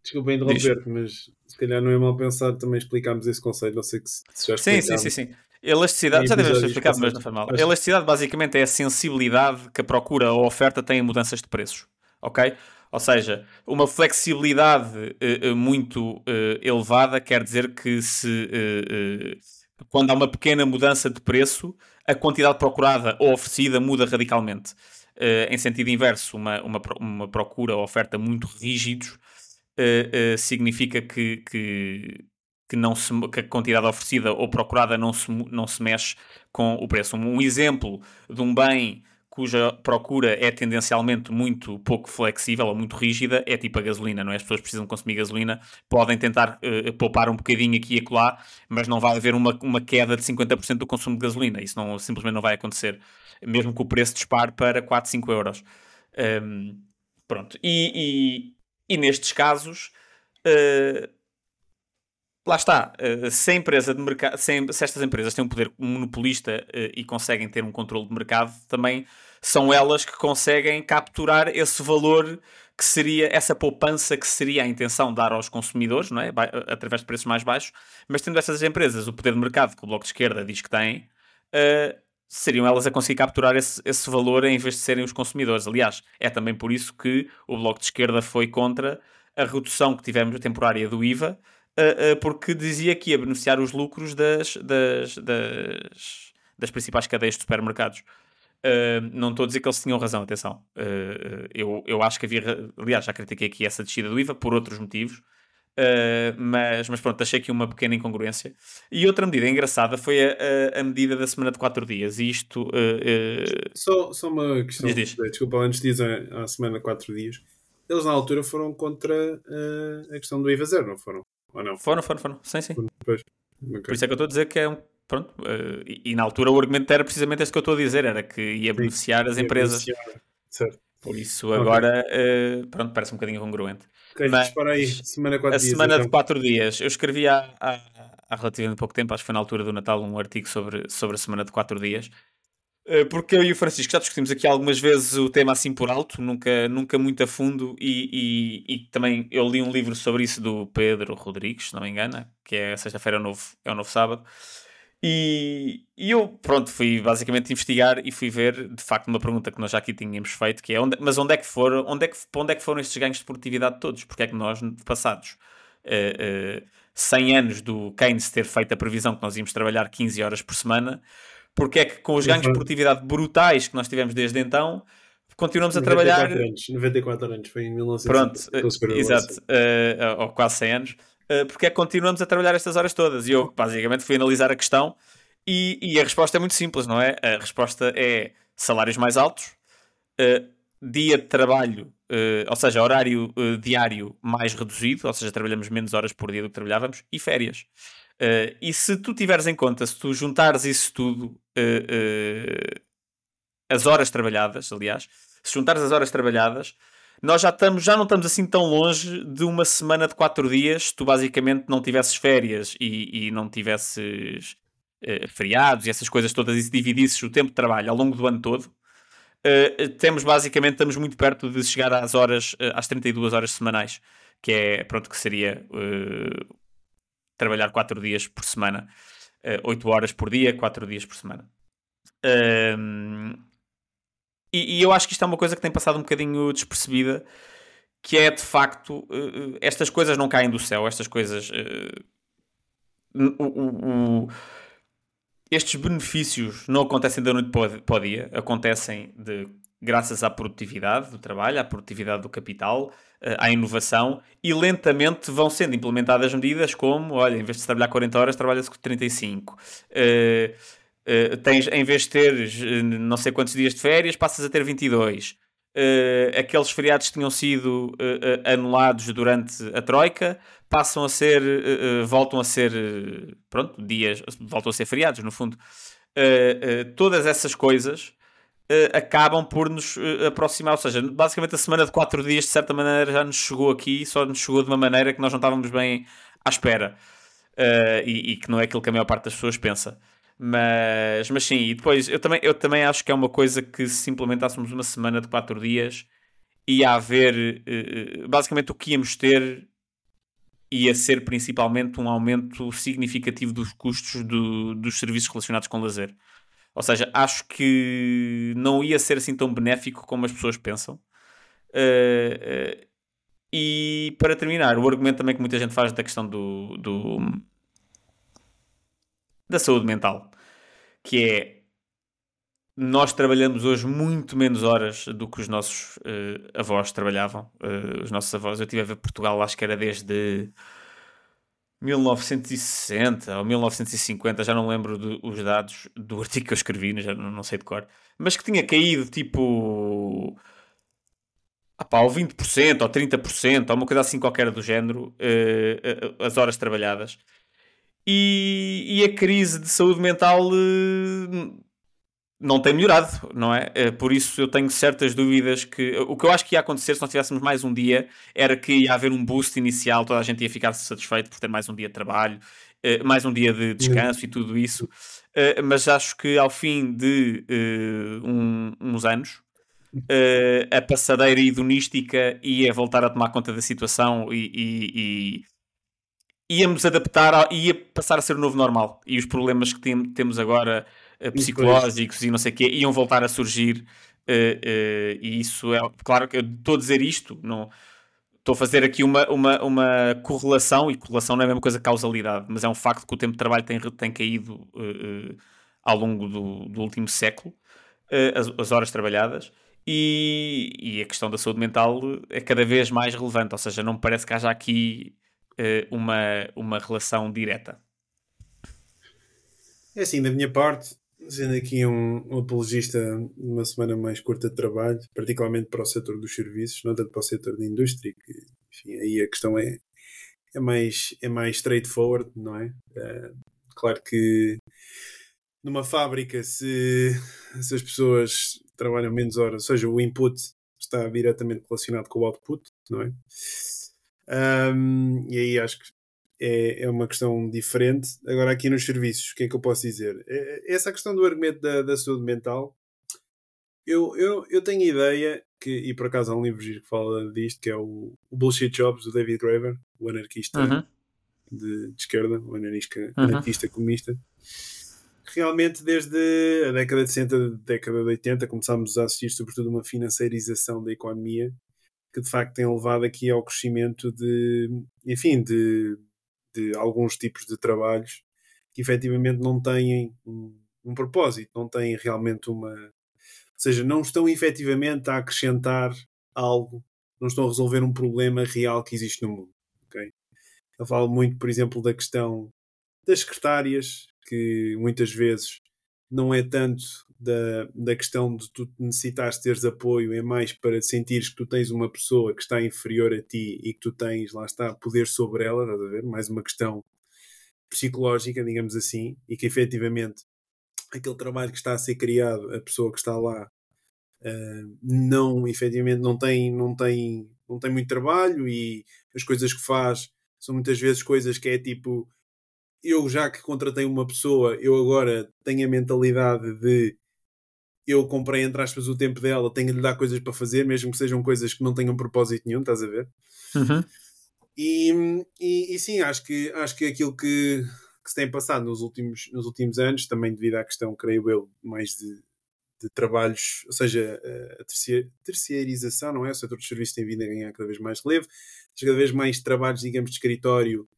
Speaker 3: Desculpa interromper-te, mas se calhar não é mal pensado também explicarmos esse conceito. Não sei que se já
Speaker 2: Sim, sim, sim, sim. Elasticidade, já devemos ter explicado, mas não foi mal. Elasticidade basicamente é a sensibilidade que a procura ou a oferta tem em mudanças de preços. Ok? Ou seja, uma flexibilidade uh, muito uh, elevada quer dizer que se uh, quando há uma pequena mudança de preço, a quantidade procurada ou oferecida muda radicalmente. em sentido inverso, uma, uma, uma procura ou oferta muito rígidos significa que, que que, não se, que a quantidade oferecida ou procurada não se, não se mexe com o preço. Um exemplo de um bem cuja procura é tendencialmente muito pouco flexível ou muito rígida, é tipo a gasolina, não é? As pessoas precisam consumir gasolina, podem tentar uh, poupar um bocadinho aqui e acolá, mas não vai haver uma, uma queda de 50% do consumo de gasolina. Isso não, simplesmente não vai acontecer, mesmo que o preço dispare para 4, 5 euros. Um, pronto. E, e, e, nestes casos, uh, lá está, eh, se, empresa de mercado, se, estas empresas têm um poder monopolista eh, e conseguem ter um controle de mercado, também são elas que conseguem capturar esse valor que seria essa poupança que seria a intenção dar aos consumidores, não é? através de preços mais baixos, mas tendo estas empresas o poder de mercado que o Bloco de Esquerda diz que tem, uh, seriam elas a conseguir capturar esse, esse valor em vez de serem os consumidores. Aliás, é também por isso que o Bloco de Esquerda foi contra a redução que tivemos temporária do IVA, uh, uh, porque dizia que ia beneficiar os lucros das, das, das, das principais cadeias de supermercados. Uh, não estou a dizer que eles tinham razão, atenção. Uh, eu, eu acho que havia. Aliás, já critiquei aqui essa descida do IVA por outros motivos, uh, mas, mas pronto, achei aqui uma pequena incongruência. E outra medida engraçada foi a, a, a medida da semana de 4 dias. E isto.
Speaker 3: Só, só uma questão. Diz, diz. Desculpa, antes de dizer a semana de 4 dias, eles na altura foram contra a questão do IVA zero, não foram? Ou não?
Speaker 2: Foram, foram, foram. Sim, sim. Depois. Okay. Por isso é que eu estou a dizer que é um. Pronto, uh, e, e, na altura o argumento era precisamente este que eu estou a dizer: era que ia sim, beneficiar as empresas. Beneficiar. Certo. Por isso agora, okay. uh, pronto, parece um bocadinho congruente.
Speaker 3: Okay, Mas, aí, semana
Speaker 2: a dias, semana então. de 4 dias. Eu escrevi há, há, há relativamente pouco tempo, acho que foi na altura do Natal, um artigo sobre, sobre a semana de 4 dias. Eh, porque eu e o Francisco já discutimos aqui algumas vezes o tema assim por alto, nunca, nunca muito a fundo, e, e, e também eu li um livro sobre isso do Pedro Rodrigues, se não me engano, que é sexta-feira é, o novo, é o novo sábado. E, e, eu, pronto, fui basicamente investigar e fui ver, de facto, uma pergunta que nós já aqui tínhamos feito, que é, onde, mas onde é que foram, onde é que, onde é que foram estes ganhos de produtividade todos? Porque é que nós, passados uh, uh, 100 anos do Keynes ter feito a previsão que nós íamos trabalhar 15 horas por semana, porque é que com os ganhos de produtividade brutais que nós tivemos desde então, continuamos a trabalhar.
Speaker 3: Anos, 94 anos, foi em 1900.
Speaker 2: Pronto, exato, uh, ou quase 100 anos. Uh, porque é que continuamos a trabalhar estas horas todas? E eu basicamente fui analisar a questão e, e, a resposta é muito simples, não é? A resposta é salários mais altos, uh, dia de trabalho, ou seja, horário diário mais reduzido, ou seja, trabalhamos menos horas por dia do que trabalhávamos, e férias. Uh, e se tu tiveres em conta, se tu juntares isso tudo, uh, uh, as horas trabalhadas, aliás, se juntares as horas trabalhadas, nós já, estamos, já não estamos assim tão longe de uma semana de 4 dias, tu basicamente não tivesses férias e, e não tivesses feriados e essas coisas todas e se dividisses o tempo de trabalho ao longo do ano todo. temos basicamente, estamos muito perto de chegar às horas, às 32 horas semanais, que é, pronto, que seria trabalhar 4 dias por semana, eh, 8 horas por dia, 4 dias por semana. Um, e, e, eu acho que isto é uma coisa que tem passado um bocadinho despercebida, que é de facto, uh, estas coisas não caem do céu, estas coisas. Uh, o, o, estes benefícios não acontecem da noite para o dia, acontecem de graças à produtividade do trabalho, à produtividade do capital, à inovação e lentamente vão sendo implementadas medidas como, olha, em vez de trabalhar 40 horas, trabalha-se 35. Uh, uh, tens, em vez de teres eh, não sei quantos dias de férias, passas a ter 22. Uh, aqueles feriados que tinham sido anulados durante a Troika passam a ser, voltam a ser, pronto, dias, voltam a ser feriados, no fundo. todas essas coisas uh, acabam por nos uh, aproximar. Ou seja, basicamente a semana de 4 dias, de certa maneira, já nos chegou aqui, só nos chegou de uma maneira que nós não estávamos bem à espera. Uh, e, e, que não é aquilo que a maior parte das pessoas pensa. Mas, mas sim, e depois eu também, eu também acho que é uma coisa que se implementássemos uma semana de 4 dias ia haver basicamente o que íamos ter ia ser principalmente um aumento significativo dos custos do, dos serviços relacionados com lazer. Ou seja, acho que não ia ser assim tão benéfico como as pessoas pensam. Uh, uh, e para terminar, o argumento também que muita gente faz da questão do, do da saúde mental, que é nós trabalhamos hoje muito menos horas do que os nossos uh, avós trabalhavam. Os nossos avós, eu estive a ver Portugal, acho que era desde 1960 ou 1950, já não lembro de, os dados do artigo que eu escrevi, já não, não sei de cor, mas que tinha caído tipo ah pá, ou 20% ou 30%, ou uma coisa assim qualquer do género, uh, as horas trabalhadas. E, e, a crise de saúde mental uh, não tem melhorado, não é? Uh, por isso eu tenho certas dúvidas que o que eu acho que ia acontecer se nós tivéssemos mais um dia era que ia haver um boost inicial, toda a gente ia ficar satisfeito por ter mais um dia de trabalho, mais um dia de descanso e tudo isso. mas acho que ao fim de um, uns anos, a passadeira hedonística ia voltar a tomar conta da situação e, e, e íamos adaptar, a, ia passar a ser o novo normal. E os problemas que tem, temos agora, psicológicos e não sei o quê, iam voltar a surgir. Uh, e isso é, claro que eu estou a dizer isto, não estou a fazer aqui uma, uma, uma correlação, e correlação não é a mesma coisa que causalidade, mas é um facto que o tempo de trabalho tem, tem caído uh, uh, ao longo do, do último século, uh, as, as, horas trabalhadas, e, e, a questão da saúde mental é cada vez mais relevante, ou seja, não me parece que haja aqui uh, uma, uma relação direta.
Speaker 1: É assim, da minha parte, sendo aqui um, um apologista de uma semana mais curta de trabalho, particularmente para o setor dos serviços, não tanto para o setor da indústria, que enfim, aí a questão é, é, mais, é mais straightforward, não é? Uh, claro que numa fábrica, se, se as pessoas trabalham menos horas, ou seja, o input está diretamente relacionado com o output, não é? Um, e aí acho que é, é uma questão diferente. Agora, aqui nos serviços, o que é que eu posso dizer? É, é essa questão do argumento da, da saúde mental, eu, eu, eu tenho ideia que, e por acaso há um livro que fala disto, que é o, o Bullshit Jobs do David Graeber, o anarquista uhum. de, de, esquerda, o anarquista, uhum. anarquista comunista realmente desde a década de 60, década de 80, começámos a assistir sobretudo uma financiarização da economia que de facto tem levado aqui ao crescimento de, enfim, de, de alguns tipos de trabalhos que efetivamente não têm um, um propósito, não têm realmente uma. Ou seja, não estão efetivamente a acrescentar algo, não estão a resolver um problema real que existe no mundo. Okay? Eu falo muito, por exemplo, da questão das secretárias, que muitas vezes não é tanto da, da questão de tu necessitares teres apoio, é mais para sentires que tu tens uma pessoa que está inferior a ti e que tu tens, lá está, poder sobre ela, estás a ver? Mais uma questão psicológica, digamos assim, e que efetivamente aquele trabalho que está a ser criado, a pessoa que está lá, uh, não, efetivamente, não tem, não, tem, não tem muito trabalho e as coisas que faz são muitas vezes coisas que é tipo eu já que contratei uma pessoa, eu agora tenho a mentalidade de eu comprei, entre aspas, o tempo dela, tenho de lhe dar coisas para fazer, mesmo que sejam coisas que não tenham propósito nenhum, estás a ver? Uhum. E, e, e, sim, acho que, acho que aquilo que, que se tem passado nos últimos, nos últimos anos, também devido à questão, creio eu, mais de, de trabalhos, ou seja, a terceirização, não é? O setor de serviços tem vindo a ganhar cada vez mais relevo, cada vez mais trabalhos, digamos, de escritório.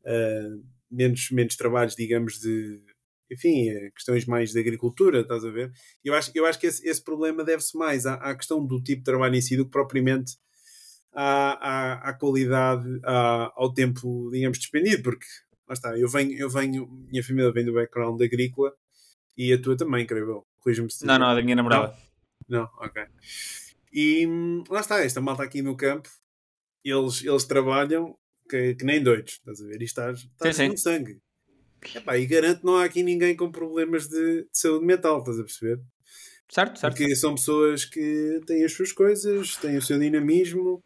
Speaker 1: Uh, menos, menos trabalhos, digamos, de enfim, eh, questões mais de agricultura, estás a ver? Eu acho, eu acho que esse, esse problema deve-se mais à, à, questão do tipo de trabalho em si do que propriamente à, à, à qualidade, à, ao tempo, digamos, despendido, porque lá está, eu venho, eu venho, minha família vem do background agrícola e a tua também, creio eu. Corrija-me se
Speaker 2: Não, não, a da minha namorada.
Speaker 1: Não? não, ok. E lá está, esta malta aqui no campo, eles, eles trabalham que, que nem doidos, estás a ver? E estás, estás sim, com sim. sangue. Epá, e garanto que não há aqui ninguém com problemas de, de, saúde mental, estás a perceber?
Speaker 2: Certo, certo.
Speaker 1: Porque são pessoas que têm as suas coisas, têm o seu dinamismo,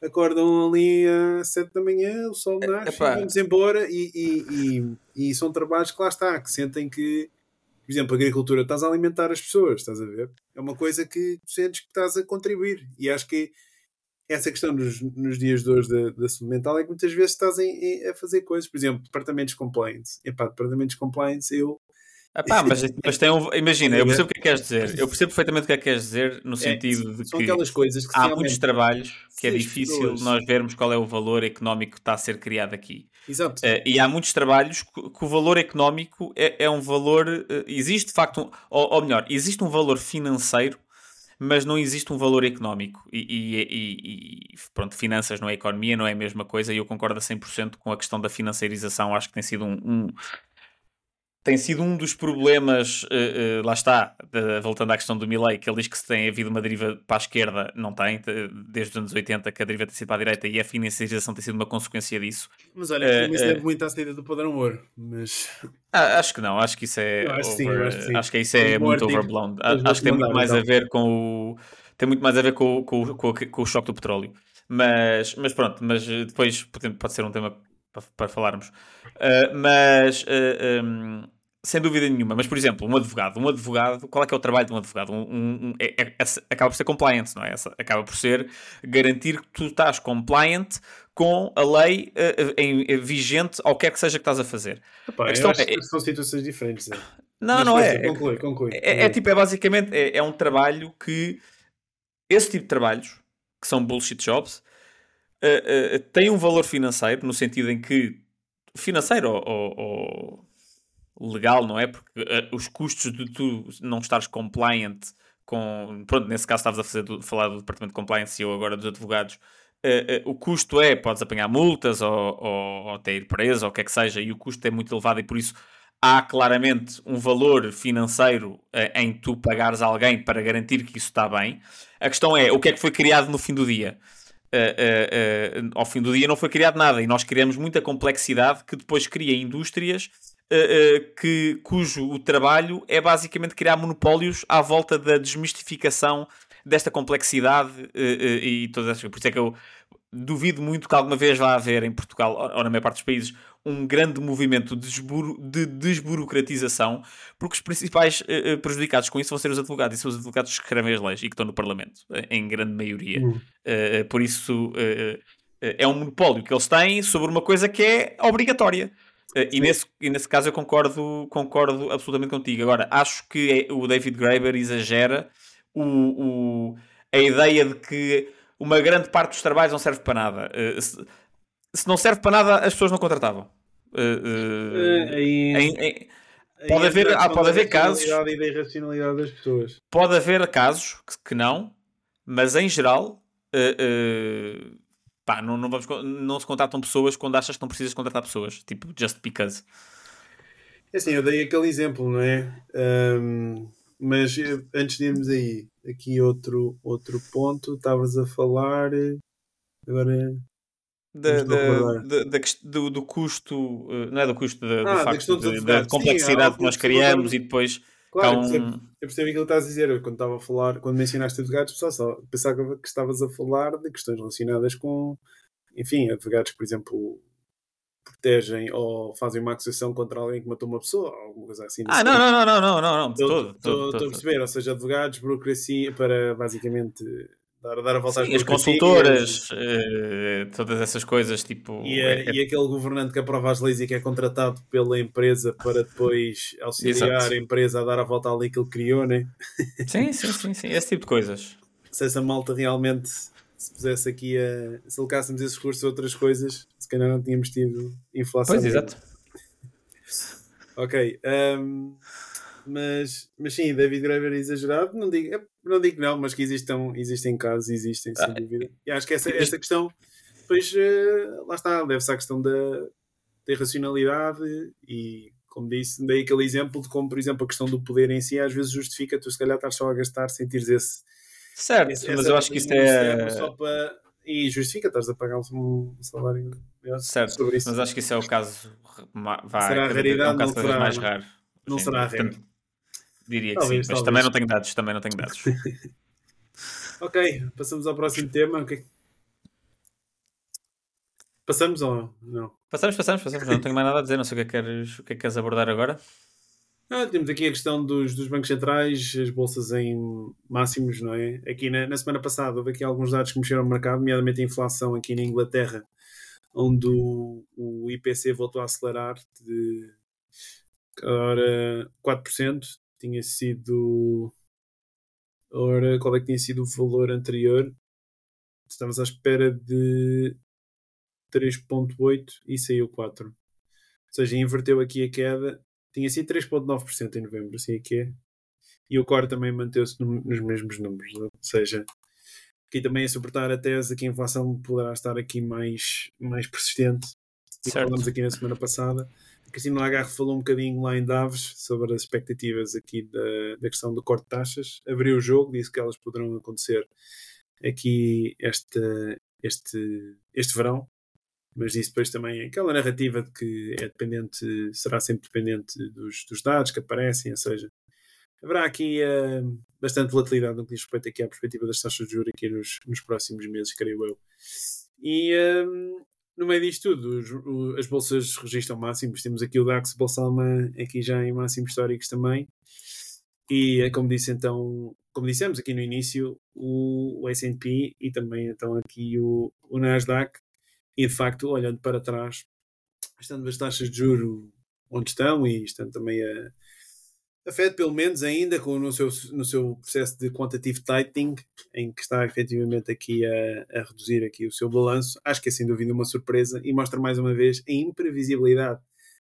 Speaker 1: acordam ali às 7 da manhã, o sol nasce, vamos embora e, e, e, e, são trabalhos que lá está, que sentem que, por exemplo, a agricultura, estás a alimentar as pessoas, estás a ver? É uma coisa que tu sentes que estás a contribuir e acho que essa questão nos, nos dias de hoje da, da saúde mental é que muitas vezes estás em, em, a fazer coisas, por exemplo, departamentos compliance. Epá, departamentos compliance, eu.
Speaker 2: Epá, mas, mas tem um, imagina, eu percebo o que é que queres dizer. Eu percebo perfeitamente o que é que queres dizer, no sentido de
Speaker 1: São
Speaker 2: que
Speaker 1: aquelas coisas que
Speaker 2: há muitos trabalhos que é difícil
Speaker 1: pessoas.
Speaker 2: nós vermos qual é o valor económico que está a ser criado aqui.
Speaker 1: Exato.
Speaker 2: Eh, e há muitos trabalhos que, que o valor económico é, é um valor. eh, existe de facto, um, ou, ou melhor, existe um valor financeiro, mas não existe um valor económico. E, e- e- e, pronto, finanças não é economia, não é a mesma coisa, e eu concordo a 100% com a questão da financiarização. Acho que tem sido um. um- tem sido um dos problemas, eh, eh, lá está, de- voltando à questão do Milley, que ele diz que se tem havido uma deriva para a esquerda, não tem, de- desde os anos 80 que a deriva tem sido para a direita e a financiarização tem sido uma consequência disso.
Speaker 1: Mas olha, para mim isso muito à saída do padrão ouro. Mas.
Speaker 2: Ah, acho que não, acho que isso é.
Speaker 1: Acho que sim,
Speaker 2: over-
Speaker 1: eu acho que sim.
Speaker 2: acho que isso é
Speaker 1: um
Speaker 2: muito overblown. Acho que tem muito mais a
Speaker 1: então.
Speaker 2: ver com o. Tem muito mais a ver com, o- com, o- com, o- com o choque do petróleo. Mas, mas pronto, mas depois pode ser um tema para, para falarmos. Ah, mas ah, hum, sem dúvida nenhuma. Mas, por exemplo, um advogado, um advogado, qual é que é o trabalho de um advogado? Um, um- um- é- é- acaba por ser compliance, não é? Acaba por ser garantir que tu estás compliant com a lei eh, eh, em- eh, vigente ao que é que seja que estás a fazer.
Speaker 1: Epá,
Speaker 2: A questão é-
Speaker 1: são situações diferentes. é.
Speaker 2: Não,
Speaker 1: Mas
Speaker 2: não é.
Speaker 1: Conclui, conclui.
Speaker 2: É, é tipo, é basicamente, é, é um trabalho que esse tipo de trabalhos, que são bullshit jobs, eh, eh, tem um valor financeiro, no sentido em que, financeiro ou, ou- ou legal, não é? Porque eh, os custos de tu não estares compliant com, pronto, nesse caso estavas a fazer do- falar do departamento de compliance e eu agora dos advogados, o custo é, podes apanhar multas ou, ou, ou até ir preso ou o que é que seja, e o custo é muito elevado e por isso há claramente um valor financeiro em tu pagares alguém para garantir que isso está bem. A questão é, o que é que foi criado no fim do dia? Eh, eh, ao fim do dia não foi criado nada e nós criamos muita complexidade que depois cria indústrias que, cujo o trabalho é basicamente criar monopólios à volta da desmistificação desta complexidade e todas essas coisas. Por isso é que eu duvido muito que alguma vez vá haver em Portugal ou na maior parte dos países um grande movimento de, desburo- de desburocratização, porque os principais eh, prejudicados com isso vão ser os advogados, e são os advogados que escrevem as leis e que estão no Parlamento, eh, em grande maioria. Eh, por isso, eh, é um monopólio que eles têm sobre uma coisa que é obrigatória. E, nesse, e nesse caso eu concordo, concordo absolutamente contigo. Agora, acho que é- o David Graeber exagera o, o- a ideia de que uma grande parte dos trabalhos não serve para nada. Eh, se, se não serve para nada, as pessoas não contratavam.
Speaker 1: Aí-
Speaker 2: em- em- pode haver- ah, pode haver casos-
Speaker 1: e da irracionalidade das pessoas.
Speaker 2: Pode haver casos que, que não, mas em geral, pá, não, não, vamos, não se contratam pessoas quando achas que não precisas contratar pessoas. Tipo, just because.
Speaker 1: É assim, eu dei aquele exemplo, não é? Ahm, mas antes de irmos aí, aqui outro, outro ponto, estavas a falar. Agora.
Speaker 2: Da, da- da- da do, do custo, eh, não é do custo, da,
Speaker 1: Ah,
Speaker 2: facto de- da.
Speaker 1: Sim,
Speaker 2: complexidade
Speaker 1: há
Speaker 2: que nós criamos e depois
Speaker 1: Claro, eu
Speaker 2: um-
Speaker 1: percebo, eu percebo aquilo que estás a dizer. Eu, quando estava a falar, quando mencionaste advogados, pessoal, só pensava que estavas a falar de questões relacionadas com, enfim, advogados por exemplo, protegem ou fazem uma acusação contra alguém que matou uma pessoa, ou alguma coisa assim.
Speaker 2: Ah, não, não, não, não, não, não, não, todo,
Speaker 1: Estou a perceber, ou seja, advogados, burocracia, para basicamente dar, dar a volta
Speaker 2: Sim,
Speaker 1: às
Speaker 2: as consultoras, eh, todas essas coisas, tipo.
Speaker 1: E,
Speaker 2: é-
Speaker 1: é- e aquele governante que aprova as leis e que é contratado pela empresa para depois auxiliar
Speaker 2: Exato.
Speaker 1: a empresa a dar a volta à lei que ele criou, né?
Speaker 2: Sim, sim, sim, sim, esse tipo de coisas.
Speaker 1: se essa malta realmente se pusesse aqui a. se alocássemos esses recursos a outras coisas, se calhar não tínhamos tido inflação.
Speaker 2: Pois, exato.
Speaker 1: Ok. ehm, mas, mas sim, David Graeber é exagerado. Não digo, é, não digo não, mas que existam, existem casos, existem, sem
Speaker 2: Ah,
Speaker 1: dúvida. E acho que essa, essa questão, depois, eh, lá está, deve-se à questão da, da irracionalidade e, como disse, dei aquele exemplo de como, por exemplo, a questão do poder em si às vezes justifica tu se calhar estar só a gastar, sentires esse.
Speaker 2: Certo,
Speaker 1: esse
Speaker 2: mas
Speaker 1: essa
Speaker 2: eu acho que isso
Speaker 1: cérebro
Speaker 2: é.
Speaker 1: Só para, e justifica, estás a pagar um salário
Speaker 2: Certo,
Speaker 1: sobre isso.
Speaker 2: mas acho que isso é o caso. Vai,
Speaker 1: Será
Speaker 2: cada vez- é
Speaker 1: raridade,
Speaker 2: um caso
Speaker 1: não será-
Speaker 2: mais raro.
Speaker 1: não
Speaker 2: Sim,
Speaker 1: será a.
Speaker 2: Diria
Speaker 1: Talvez,
Speaker 2: que sim, mas
Speaker 1: talvez.
Speaker 2: também não tenho dados. Também não tenho dados.
Speaker 1: Ok, passamos ao próximo tema. O que é Passamos ou não?
Speaker 2: Passamos, passamos, passamos. Não tenho mais nada a dizer. Não sei o que é que queres, o que é que queres abordar agora.
Speaker 1: Ah, temos aqui a questão dos, dos bancos centrais, as bolsas em máximos, não é? Aqui na, na, semana passada houve aqui alguns dados que mexeram no mercado, nomeadamente a inflação aqui na Inglaterra, onde o, o IPC voltou a acelerar de ora, 4%, tinha sido. Ora, qual é que tinha sido o valor anterior? Estamos à espera de 3,8% e saiu 4%. Ou seja, inverteu aqui a queda tinha sido 3,9% em novembro, assim é que é. E o core também manteve-se nos mesmos números. Ou seja, aqui também é suportar a tese que a inflação poderá estar aqui mais, mais persistente. E falamos aqui na semana passada. A Cristina Lagarde falou um bocadinho lá em Davos sobre as expectativas aqui da, da questão do corte de taxas. Abriu o jogo, disse que elas poderão acontecer aqui este, este, este verão mas isso depois também é aquela narrativa de que é dependente, será sempre dependente dos, dos dados que aparecem, ou seja, haverá aqui uh, bastante volatilidade no que diz respeito aqui à perspectiva das taxas de juros aqui nos, nos próximos meses, creio eu. E um, no meio disto tudo, os, o, as bolsas registram máximos, temos aqui o DAX Bolsa Alemã aqui já em máximos históricos também, e é como disse então, como dissemos aqui no início, o, o S&P e também então aqui o, o Nasdaq e de facto, olhando para trás, estando as taxas de juro onde estão e estando também a, a Fed, pelo menos ainda com, no, seu, no seu processo de quantitative tightening, em que está efetivamente aqui a, a reduzir aqui o seu balanço, acho que é sem dúvida uma surpresa e mostra mais uma vez a imprevisibilidade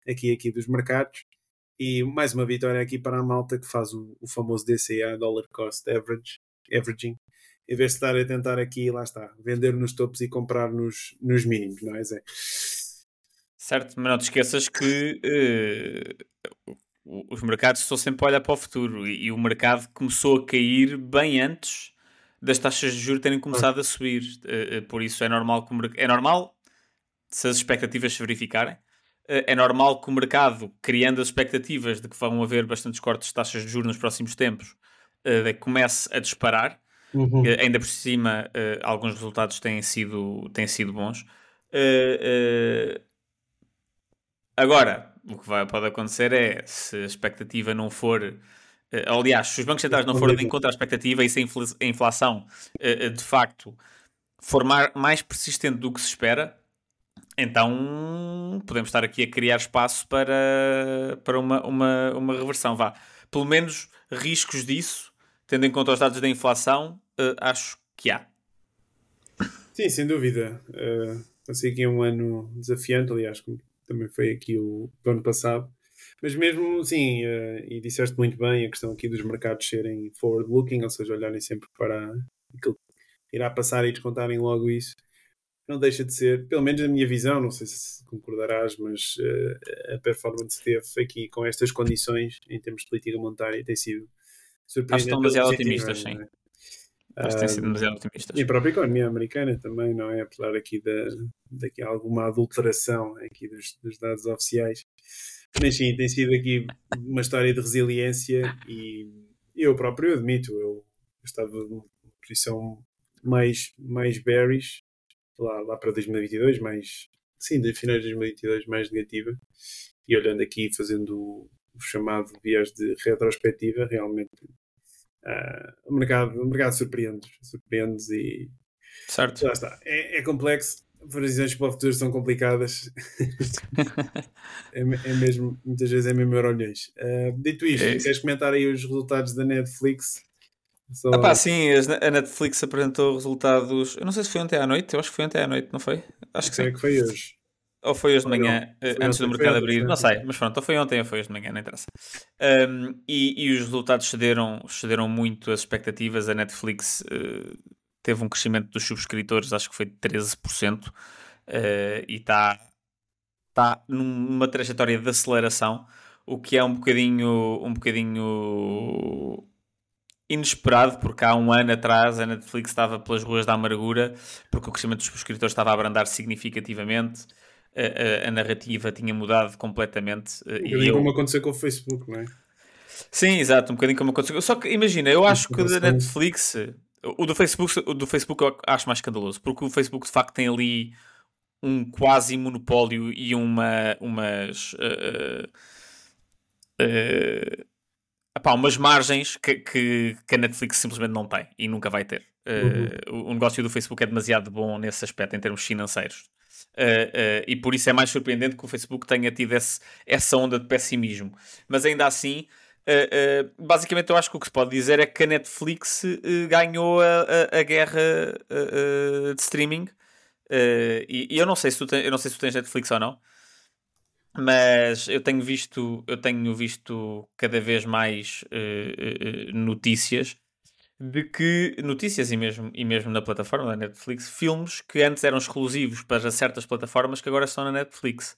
Speaker 1: aqui, aqui dos mercados. E mais uma vitória aqui para a malta que faz o, o famoso DCA, Dollar Cost Average, Averaging, em vez de estar a tentar aqui, lá está, vender nos topos e comprar nos, nos mínimos, não é, Zé?
Speaker 2: Certo, mas não te esqueças que uh, os mercados estão sempre a olhar para o futuro e, e, o mercado começou a cair bem antes das taxas de juros terem começado a subir. Uh, por isso é normal que o é normal se as expectativas se verificarem. Uh, é normal que o mercado, criando as expectativas de que vão haver bastantes cortes de taxas de juros nos próximos tempos, comece a disparar Uhum. Uh, ainda por cima, uh, alguns resultados têm sido, têm sido bons. Uh, agora, o que vai, pode acontecer é se a expectativa não for. aliás, se os bancos centrais não forem de encontro à expectativa e se a inflação de facto for mais persistente do que se espera, então podemos estar aqui a criar espaço para, para uma, uma, uma reversão. Vá. Pelo menos riscos disso tendo em conta os dados da inflação, uh, acho que há.
Speaker 1: Sim, sem dúvida. Uh, passei aqui um ano desafiante, aliás, como também foi aqui o do ano passado. Mas mesmo, sim, uh, e disseste muito bem a questão aqui dos mercados serem forward-looking, ou seja, olharem sempre para aquilo que irá passar e descontarem logo isso. Não deixa de ser, pelo menos na minha visão, não sei se concordarás, mas uh, a performance teve aqui com estas condições em termos de política monetária tem sido
Speaker 2: Acho que estão demasiado otimistas, sim. É? Que têm sido demasiado otimistas.
Speaker 1: E a própria economia americana também, não é? Apesar aqui da, daqui alguma adulteração aqui dos, dos dados oficiais. Mas sim, tem sido aqui uma história de resiliência e eu próprio admito, eu estava numa posição mais, mais bearish lá, lá para 2022, mais, sim, de finais de 2022 mais negativa e olhando aqui, fazendo o, o chamado viés de retrospectiva, realmente Uh, o, mercado, o mercado surpreende, surpreende e
Speaker 2: certo.
Speaker 1: já está. É, é complexo, previsões para o futuro são complicadas. é, é, mesmo, muitas vezes é mesmo eurolhões. Uh, dito isto, é queres comentar aí os resultados da Netflix?
Speaker 2: Só... Ah, pá, sim, a Netflix apresentou resultados. Eu não sei se foi ontem à noite, eu acho que foi ontem à noite, não foi? Acho que sim.
Speaker 1: É que foi hoje.
Speaker 2: Ou foi hoje de manhã, eh, antes do mercado abrir, não sei, mas pronto, ou foi ontem ou foi hoje de manhã, não interessa. Um, e, e, os resultados cederam, cederam muito as expectativas. A Netflix uh, teve um crescimento dos subscritores, acho que foi de 13%, uh, e está tá numa trajetória de aceleração, o que é um bocadinho, um bocadinho inesperado, porque há um ano atrás a Netflix estava pelas ruas da amargura, porque o crescimento dos subscritores estava a abrandar significativamente a, a, narrativa tinha mudado completamente.
Speaker 1: Um bocadinho eu... como aconteceu com o Facebook, não é?
Speaker 2: Sim, exato, um bocadinho como aconteceu. Só que imagina, eu acho que da Netflix, o do Facebook, o do Facebook eu acho mais escandaloso, porque o Facebook de facto tem ali um quase monopólio e uma, umas. Uh, uh, epá, umas margens que, que, que, a Netflix simplesmente não tem e nunca vai ter. Uh, uhum. O negócio do Facebook é demasiado bom nesse aspecto, em termos financeiros. Uh, e por isso é mais surpreendente que o Facebook tenha tido esse, essa onda de pessimismo. Mas ainda assim, uh, basicamente eu acho que o que se pode dizer é que a Netflix ganhou a, a, a guerra de streaming. E, e, eu não sei se tu eu não sei se tu tens Netflix ou não, mas eu tenho visto eu tenho visto cada vez mais notícias de que notícias e mesmo, e mesmo na plataforma da Netflix, filmes que antes eram exclusivos para certas plataformas que agora estão na Netflix.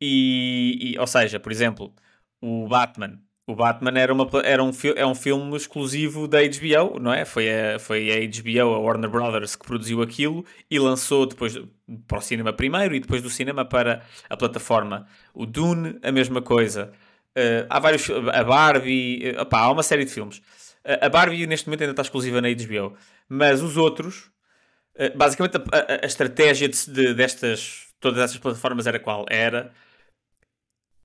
Speaker 2: E, e ou seja, por exemplo, o Batman. O Batman era, uma, era um, é um filme exclusivo da HBO, não é? Foi a, foi a HBO, a Warner Brothers, que produziu aquilo e lançou depois para o cinema primeiro e depois do cinema para a plataforma. O Dune, a mesma coisa. Uh, há vários. A Barbie. Uh, opá, há uma série de filmes. A Barbie neste momento ainda está exclusiva na HBO, mas os outros, eh, basicamente a, a, estratégia de, de, destas, todas essas plataformas era qual? Era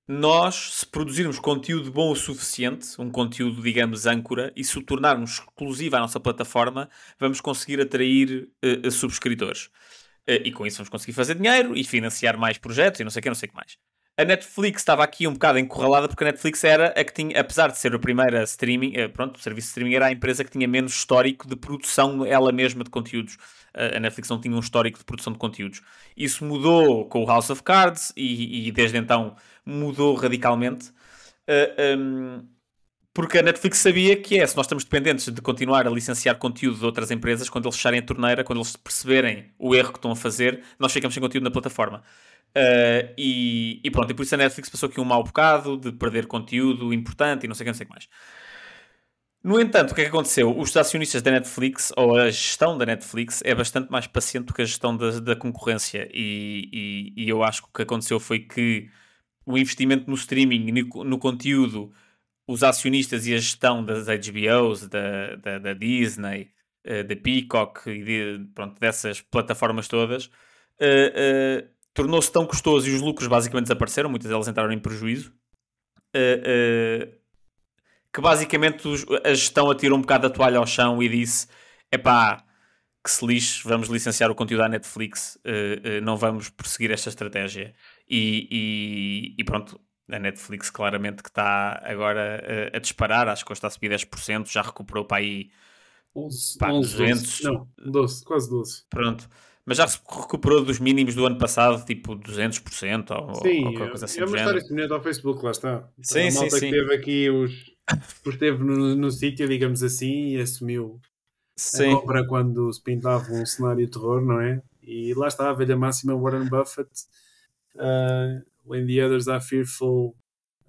Speaker 2: nós, se produzirmos conteúdo bom o suficiente, um conteúdo, digamos, âncora, e se o tornarmos exclusivo à nossa plataforma, vamos conseguir atrair uh, subscritores. Uh, e com isso vamos conseguir fazer dinheiro e financiar mais projetos e não sei o que, não sei o que mais a Netflix estava aqui um bocado encurralada porque a Netflix era a que tinha, apesar de ser a primeira streaming, eh, pronto, o serviço de streaming era a empresa que tinha menos histórico de produção ela mesma de conteúdos. A Netflix não tinha um histórico de produção de conteúdos. Isso mudou com o House of Cards e, e desde então mudou radicalmente. Uh, eh, um, ehm, porque a Netflix sabia que é, se nós estamos dependentes de continuar a licenciar conteúdo de outras empresas, quando eles fecharem a torneira, quando eles perceberem o erro que estão a fazer, nós ficamos sem conteúdo na plataforma. Uh, e, e, pronto, e por isso a Netflix passou aqui um mau bocado de perder conteúdo importante e não sei o que, não sei o que mais. No entanto, o que é que aconteceu? Os acionistas da Netflix, ou a gestão da Netflix, é bastante mais paciente do que a gestão da, da concorrência. E, e, e, eu acho que o que aconteceu foi que o investimento no streaming, no, no conteúdo, os acionistas e a gestão das HBOs, da, da, da Disney, uh, da Peacock e de, pronto, dessas plataformas todas, uh, tornou-se tão custoso e os lucros basicamente desapareceram, muitas delas entraram em prejuízo, uh, uh, que basicamente os, a gestão atirou um bocado a toalha ao chão e disse: é pá, que se lixe, vamos licenciar o conteúdo à Netflix, uh, não vamos prosseguir esta estratégia. E, e, e, pronto, a Netflix claramente que está agora a disparar, acho que hoje está a subir 10%, já recuperou para aí
Speaker 1: 11, pá, 11 200. 12, não, 12, quase 12.
Speaker 2: Pronto mas já recuperou dos mínimos do ano passado, tipo 200% ou,
Speaker 1: sim,
Speaker 2: ou
Speaker 1: coisa assim. É uma história semelhante ao Facebook, lá está.
Speaker 2: Sim, a malta
Speaker 1: sim, que teve aqui os. esteve no, no sítio, digamos assim, e assumiu sim. a obra quando se pintava um cenário de terror, não é? E lá está a velha máxima Warren Buffett. Uh, when the others are fearful.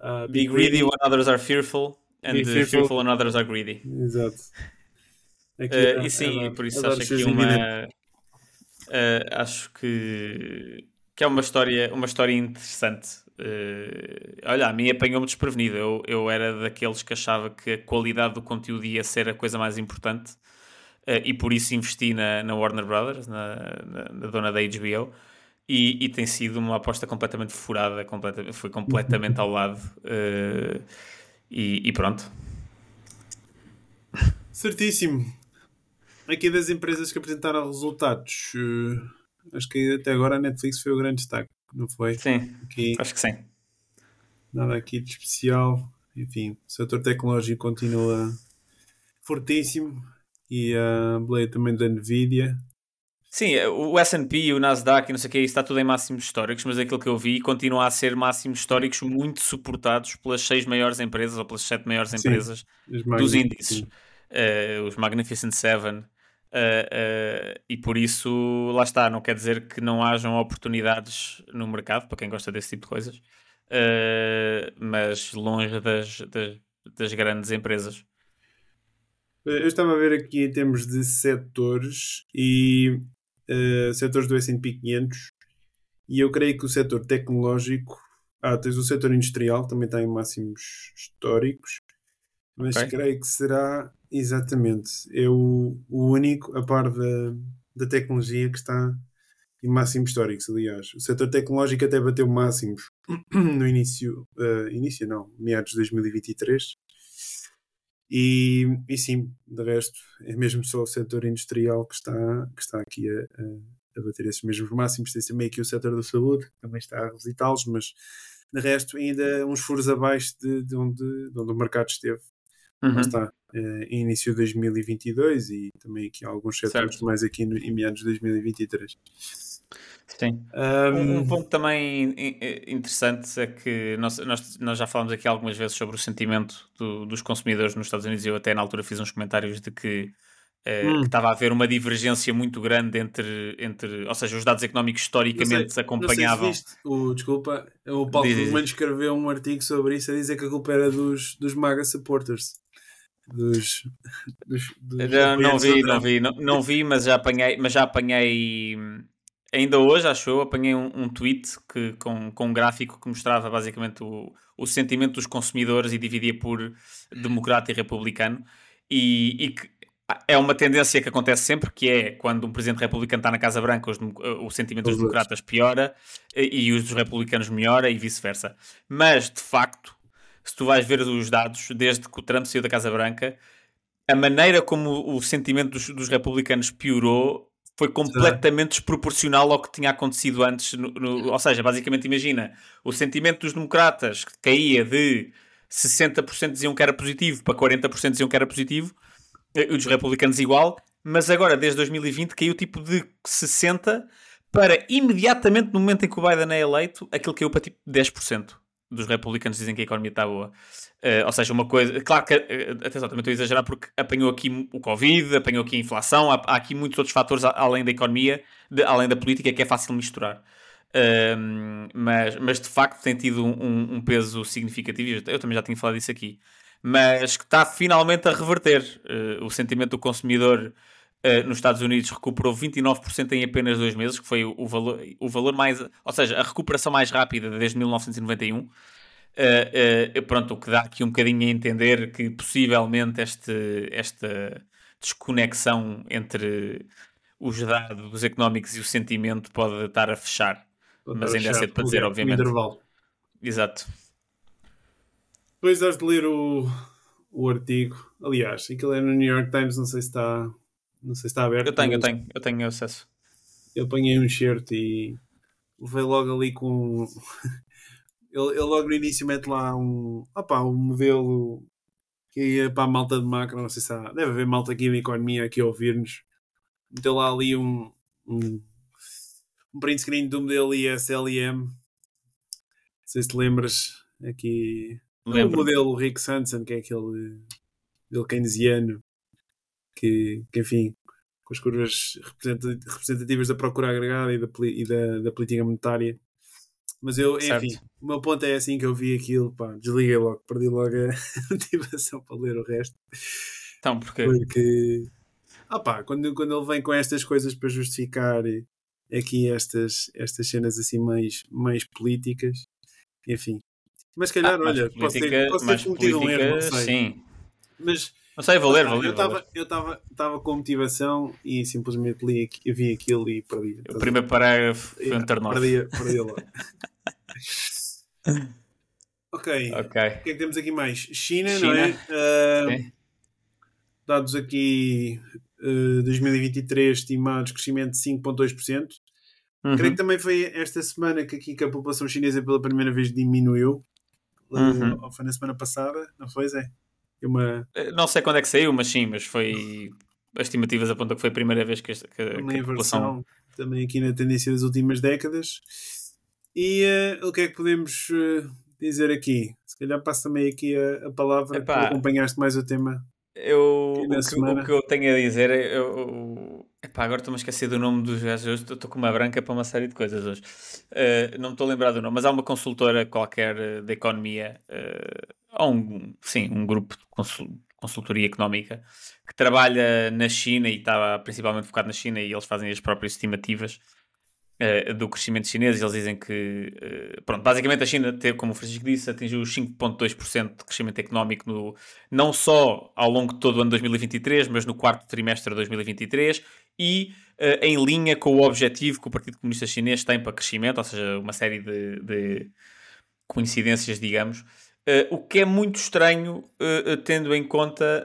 Speaker 2: Uh, be, be greedy, greedy when others are fearful. And be fearful. fearful when others are greedy.
Speaker 1: Exato.
Speaker 2: uh, e sim, por isso acho que uma, Uh, acho que, que é uma história, uma história interessante. Uh, olha, a mim apanhou-me desprevenido. Eu, eu era daqueles que achava que a qualidade do conteúdo ia ser a coisa mais importante uh, e por isso investi na, na Warner Brothers, na, na, na dona da HBO. E, e, tem sido uma aposta completamente furada, completa, foi completamente ao lado. Uh, e, e pronto.
Speaker 1: Certíssimo aqui das empresas que apresentaram resultados, uh, acho que até agora a Netflix foi o grande destaque, não foi?
Speaker 2: Sim, aqui, acho que sim.
Speaker 1: Nada aqui de especial. Enfim, o setor tecnológico continua fortíssimo e a uh, também da Nvidia.
Speaker 2: Sim, o S&P, o Nasdaq e não sei o que, está tudo em máximos históricos, mas aquilo que eu vi continua a ser máximos históricos muito suportados pelas seis maiores empresas ou pelas sete maiores empresas sim, dos índices. Uh, os Magnificent Seven, Uh, uh, e por isso, lá está, não quer dizer que não hajam oportunidades no mercado para quem gosta desse tipo de coisas, uh, mas longe das, das, das, grandes empresas.
Speaker 1: Eu estava a ver aqui em termos de setores e setores do SP 500 e eu creio que o setor tecnológico, ah, tens o setor industrial, também está em máximos históricos, mas okay. creio que será Exatamente. É o, o único, a par da, da tecnologia, que está e máximos históricos, aliás. O setor tecnológico até bateu máximos no início, uh, início não, meados de 2023. E, e sim, de resto, é mesmo só o setor industrial que está, que está aqui a, a, bater esses mesmos máximos. Tem também aqui o setor da saúde, que também está a revisitá-los, mas de resto, ainda uns furos abaixo de, de, onde, de onde o mercado esteve. Uhum. está, eh, em início de 2022 e também aqui alguns setores certo. mais aqui no, em meados de 2023.
Speaker 2: Sim. Um... um, ponto também interessante é que nós, nós, nós já falamos aqui algumas vezes sobre o sentimento do, dos consumidores nos Estados Unidos. Eu até na altura fiz uns comentários de que, uh, hum. estava a haver uma divergência muito grande entre, entre ou seja, os dados económicos historicamente sei, acompanhavam. Se
Speaker 1: o, desculpa, o Paulo Fluminense escreveu um artigo sobre isso a dizer que a culpa era dos, dos MAGA supporters dos, dos, dos
Speaker 2: não, não vi, não vi, não, não vi, mas já apanhei, mas já apanhei ainda hoje, acho eu, apanhei um, um tweet que, com, com um gráfico que mostrava basicamente o, o sentimento dos consumidores e dividia por democrata e republicano. E, e que é uma tendência que acontece sempre, que é quando um presidente republicano está na Casa Branca, os, o sentimento dos democratas piora e, e os dos republicanos melhora e vice-versa. Mas, de facto, se tu vais ver os dados, desde que o Trump saiu da Casa Branca, a maneira como o sentimento dos, dos republicanos piorou foi completamente desproporcional ao que tinha acontecido antes. No, no, ou seja, basicamente, imagina, o sentimento dos democratas que caía de 60% diziam que era positivo para 40% diziam que era positivo, e dos republicanos igual, mas agora, desde 2020, caiu tipo de 60% para imediatamente, no momento em que o Biden é eleito, aquilo caiu para tipo 10% dos republicanos dizem que a economia está boa. Uh, ou seja, uma coisa. Claro que, uh, atenção, também estou a exagerar porque apanhou aqui o Covid, apanhou aqui a inflação, há, há aqui muitos outros fatores além da economia, de, além da política, que é fácil misturar. Uh, mas, mas de facto tem tido um, um, peso significativo, eu também já tinha falado disso aqui, mas que está finalmente a reverter uh, o sentimento do consumidor Uh, nos Estados Unidos recuperou 29% em apenas dois meses, que foi o, o, valor, o valor mais. Ou seja, a recuperação mais rápida desde 1991. Uh, uh, pronto, o que dá aqui um bocadinho a entender que possivelmente este, esta desconexão entre os dados económicos e o sentimento pode estar a fechar. Pode mas ainda é cedo para dizer, obviamente. Intervalo. Exato.
Speaker 1: Depois has de ler o, o artigo. Aliás, aquilo é no New York Times, não sei se está não sei se está aberto.
Speaker 2: Eu tenho, eu tenho, eu tenho acesso.
Speaker 1: Eu apanhei um shirt e veio logo ali com. ele, ele, logo no início mete lá um. Opa, um modelo que ia para a malta de macro, não sei se há. Deve haver malta aqui da economia aqui a ouvir-nos. Meteu lá ali um, um, um print screen do modelo ISLM. Não sei se te lembras. Aqui. Lembro. O modelo Rick Sanson, que é aquele, aquele keynesiano que, que enfim, com as curvas representativas da procura agregada e da, e da, da política monetária. Mas eu, certo. enfim, o meu ponto é assim que eu vi aquilo, pá, desliguei logo, perdi logo a motivação para ler o resto.
Speaker 2: Então, porquê?
Speaker 1: Porque, ah pá, quando, quando ele vem com estas coisas para justificar aqui estas, estas cenas assim mais, mais políticas, enfim. Mas se calhar, ah, olha, posso ter, posso ter cometido um erro, não sei. Sim. Mas
Speaker 2: não sei, vou ler, vou ler.
Speaker 1: Eu estava com motivação e simplesmente li, vi aquilo e perdi.
Speaker 2: O primeiro parágrafo foi um turn
Speaker 1: Perdi, perdi logo. ok. O que é que temos aqui mais? China, China. não é? Uh, dados aqui uh, 2023 estimados crescimento de 5,2%. Uhum. Creio que também foi esta semana que aqui que a população chinesa pela primeira vez diminuiu. Uhum. Foi na semana passada, não foi, Zé? Uma...
Speaker 2: Eh, não sei quando é que saiu, mas sim, mas foi. As estimativas apontam que foi a primeira vez que, esta, que,
Speaker 1: uma
Speaker 2: que
Speaker 1: a população... também aqui na tendência das últimas décadas. E uh, o que é que podemos uh, dizer aqui? Se calhar passo também aqui a, a palavra Epá, para acompanhaste mais o tema.
Speaker 2: Eu, o que, o, que, eu tenho a dizer, eu, epá, agora estou-me a esquecer do nome dos gajos, estou com uma branca para uma série de coisas hoje. Uh, não me estou a lembrar do nome, mas há uma consultora qualquer da economia, ou um, sim, um grupo de consultoria económica que trabalha na China e está principalmente focado na China e eles fazem as próprias estimativas uh, do crescimento chinês. Eles dizem que, uh, pronto, basicamente a China, como o Francisco disse, atingiu os 5,2% de crescimento económico no, não só ao longo de todo o ano 2023, mas no quarto trimestre de 2023 e em linha com o objetivo que o Partido Comunista Chinês tem para crescimento, ou seja, uma série de, de coincidências, digamos. Uh, o que é muito estranho, uh, tendo em conta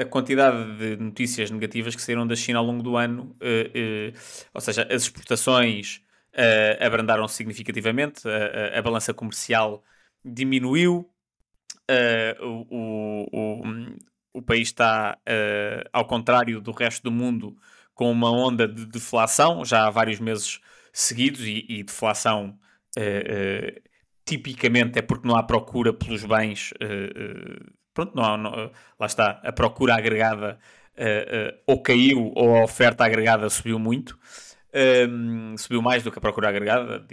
Speaker 2: a quantidade de notícias negativas que saíram da China ao longo do ano, ou seja, as exportações abrandaram significativamente, a, balança comercial diminuiu, o, o, o, país está, ao contrário do resto do mundo, com uma onda de deflação. Já há vários meses seguidos e, e deflação tipicamente é porque não há procura pelos bens, uh, uh, pronto, não não, lá está, a procura agregada uh, ou caiu ou a oferta agregada subiu muito, ehm, subiu mais do que a procura agregada,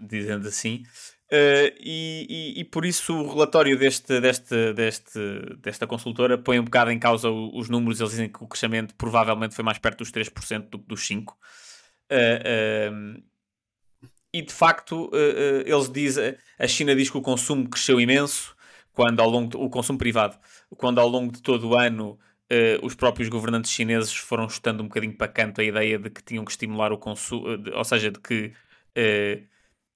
Speaker 2: dizendo assim. E, e, e, por isso o relatório deste, deste, deste, desta consultora põe um bocado em causa os números. Eles dizem que o crescimento provavelmente foi mais perto dos 3% do que dos 5%. Uh, e de facto uh, uh, eles dizem, a China diz que o consumo cresceu imenso quando ao longo de, o consumo privado, quando ao longo de todo o ano os próprios governantes chineses foram estando um bocadinho para canto a ideia de que tinham que estimular o consumo, ou seja, de que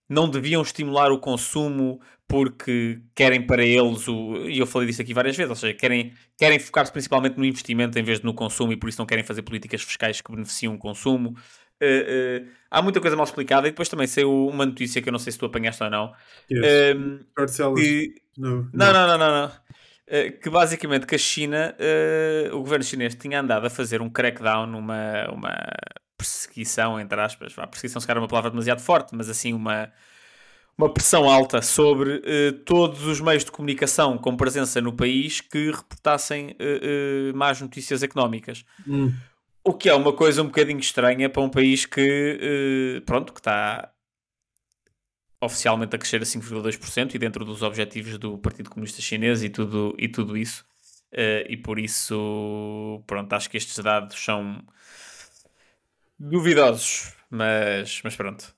Speaker 2: não deviam estimular o consumo porque querem para eles o. E eu falei disso aqui várias vezes, ou seja, querem, querem focar-se principalmente no investimento em vez de no consumo e por isso não querem fazer políticas fiscais que beneficiam o consumo. Uh, uh, há muita coisa mal explicada e depois também saiu uma notícia que eu não sei se tu apanhaste ou não.
Speaker 1: Yes. Um, ehm, que...
Speaker 2: não, não, não, não, não, não. Uh, que basicamente que a China, o governo chinês tinha andado a fazer um crackdown, uma, uma perseguição, entre aspas, a perseguição se calhar é uma palavra demasiado forte, mas assim uma, uma pressão alta sobre todos os meios de comunicação com presença no país que reportassem más notícias económicas.
Speaker 1: Hum.
Speaker 2: O que é uma coisa um bocadinho estranha para um país que, uh, pronto, que está oficialmente a crescer a 5,2% e dentro dos objetivos do Partido Comunista Chinês e tudo, e tudo isso. Uh, e por isso, pronto, acho que estes dados são duvidosos, mas, mas pronto.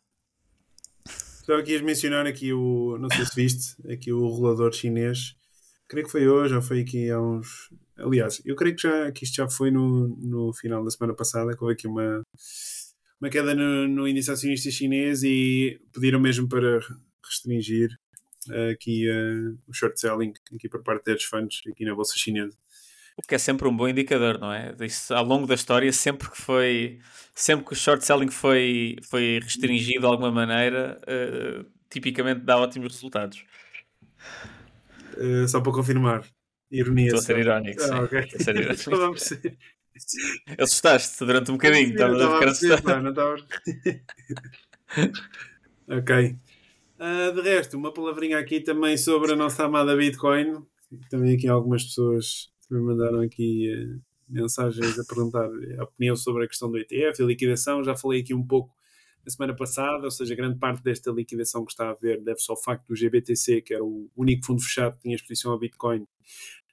Speaker 1: Só quis mencionar aqui o, não sei se viste, aqui o regulador chinês, creio que foi hoje ou foi aqui há uns, Aliás, eu creio que, já, que isto já foi no, no final da semana passada, que houve aqui uma, uma queda no, no índice acionista chinês e pediram mesmo para restringir uh, aqui uh, o short selling aqui por parte dos funds aqui na bolsa chinesa.
Speaker 2: O que é sempre um bom indicador, não é? Isso, ao longo da história, sempre que foi, sempre que o short selling foi, foi restringido de alguma maneira, uh, tipicamente dá ótimos resultados.
Speaker 1: Uh, só para confirmar, Ironia.
Speaker 2: Estou a ser irónico. Ah, okay. Estou a ser irónico. Assustaste durante um bocadinho, estava a ficar assustado. Não estava.
Speaker 1: ok. Uh, de resto, uma palavrinha aqui também sobre a nossa amada Bitcoin. Também aqui algumas pessoas me mandaram aqui uh, mensagens a perguntar a opinião sobre a questão do ETF e liquidação. Já falei aqui um pouco na semana passada, ou seja, grande parte desta liquidação que está a haver deve-se ao facto do GBTC, que era o único fundo fechado que tinha exposição ao Bitcoin,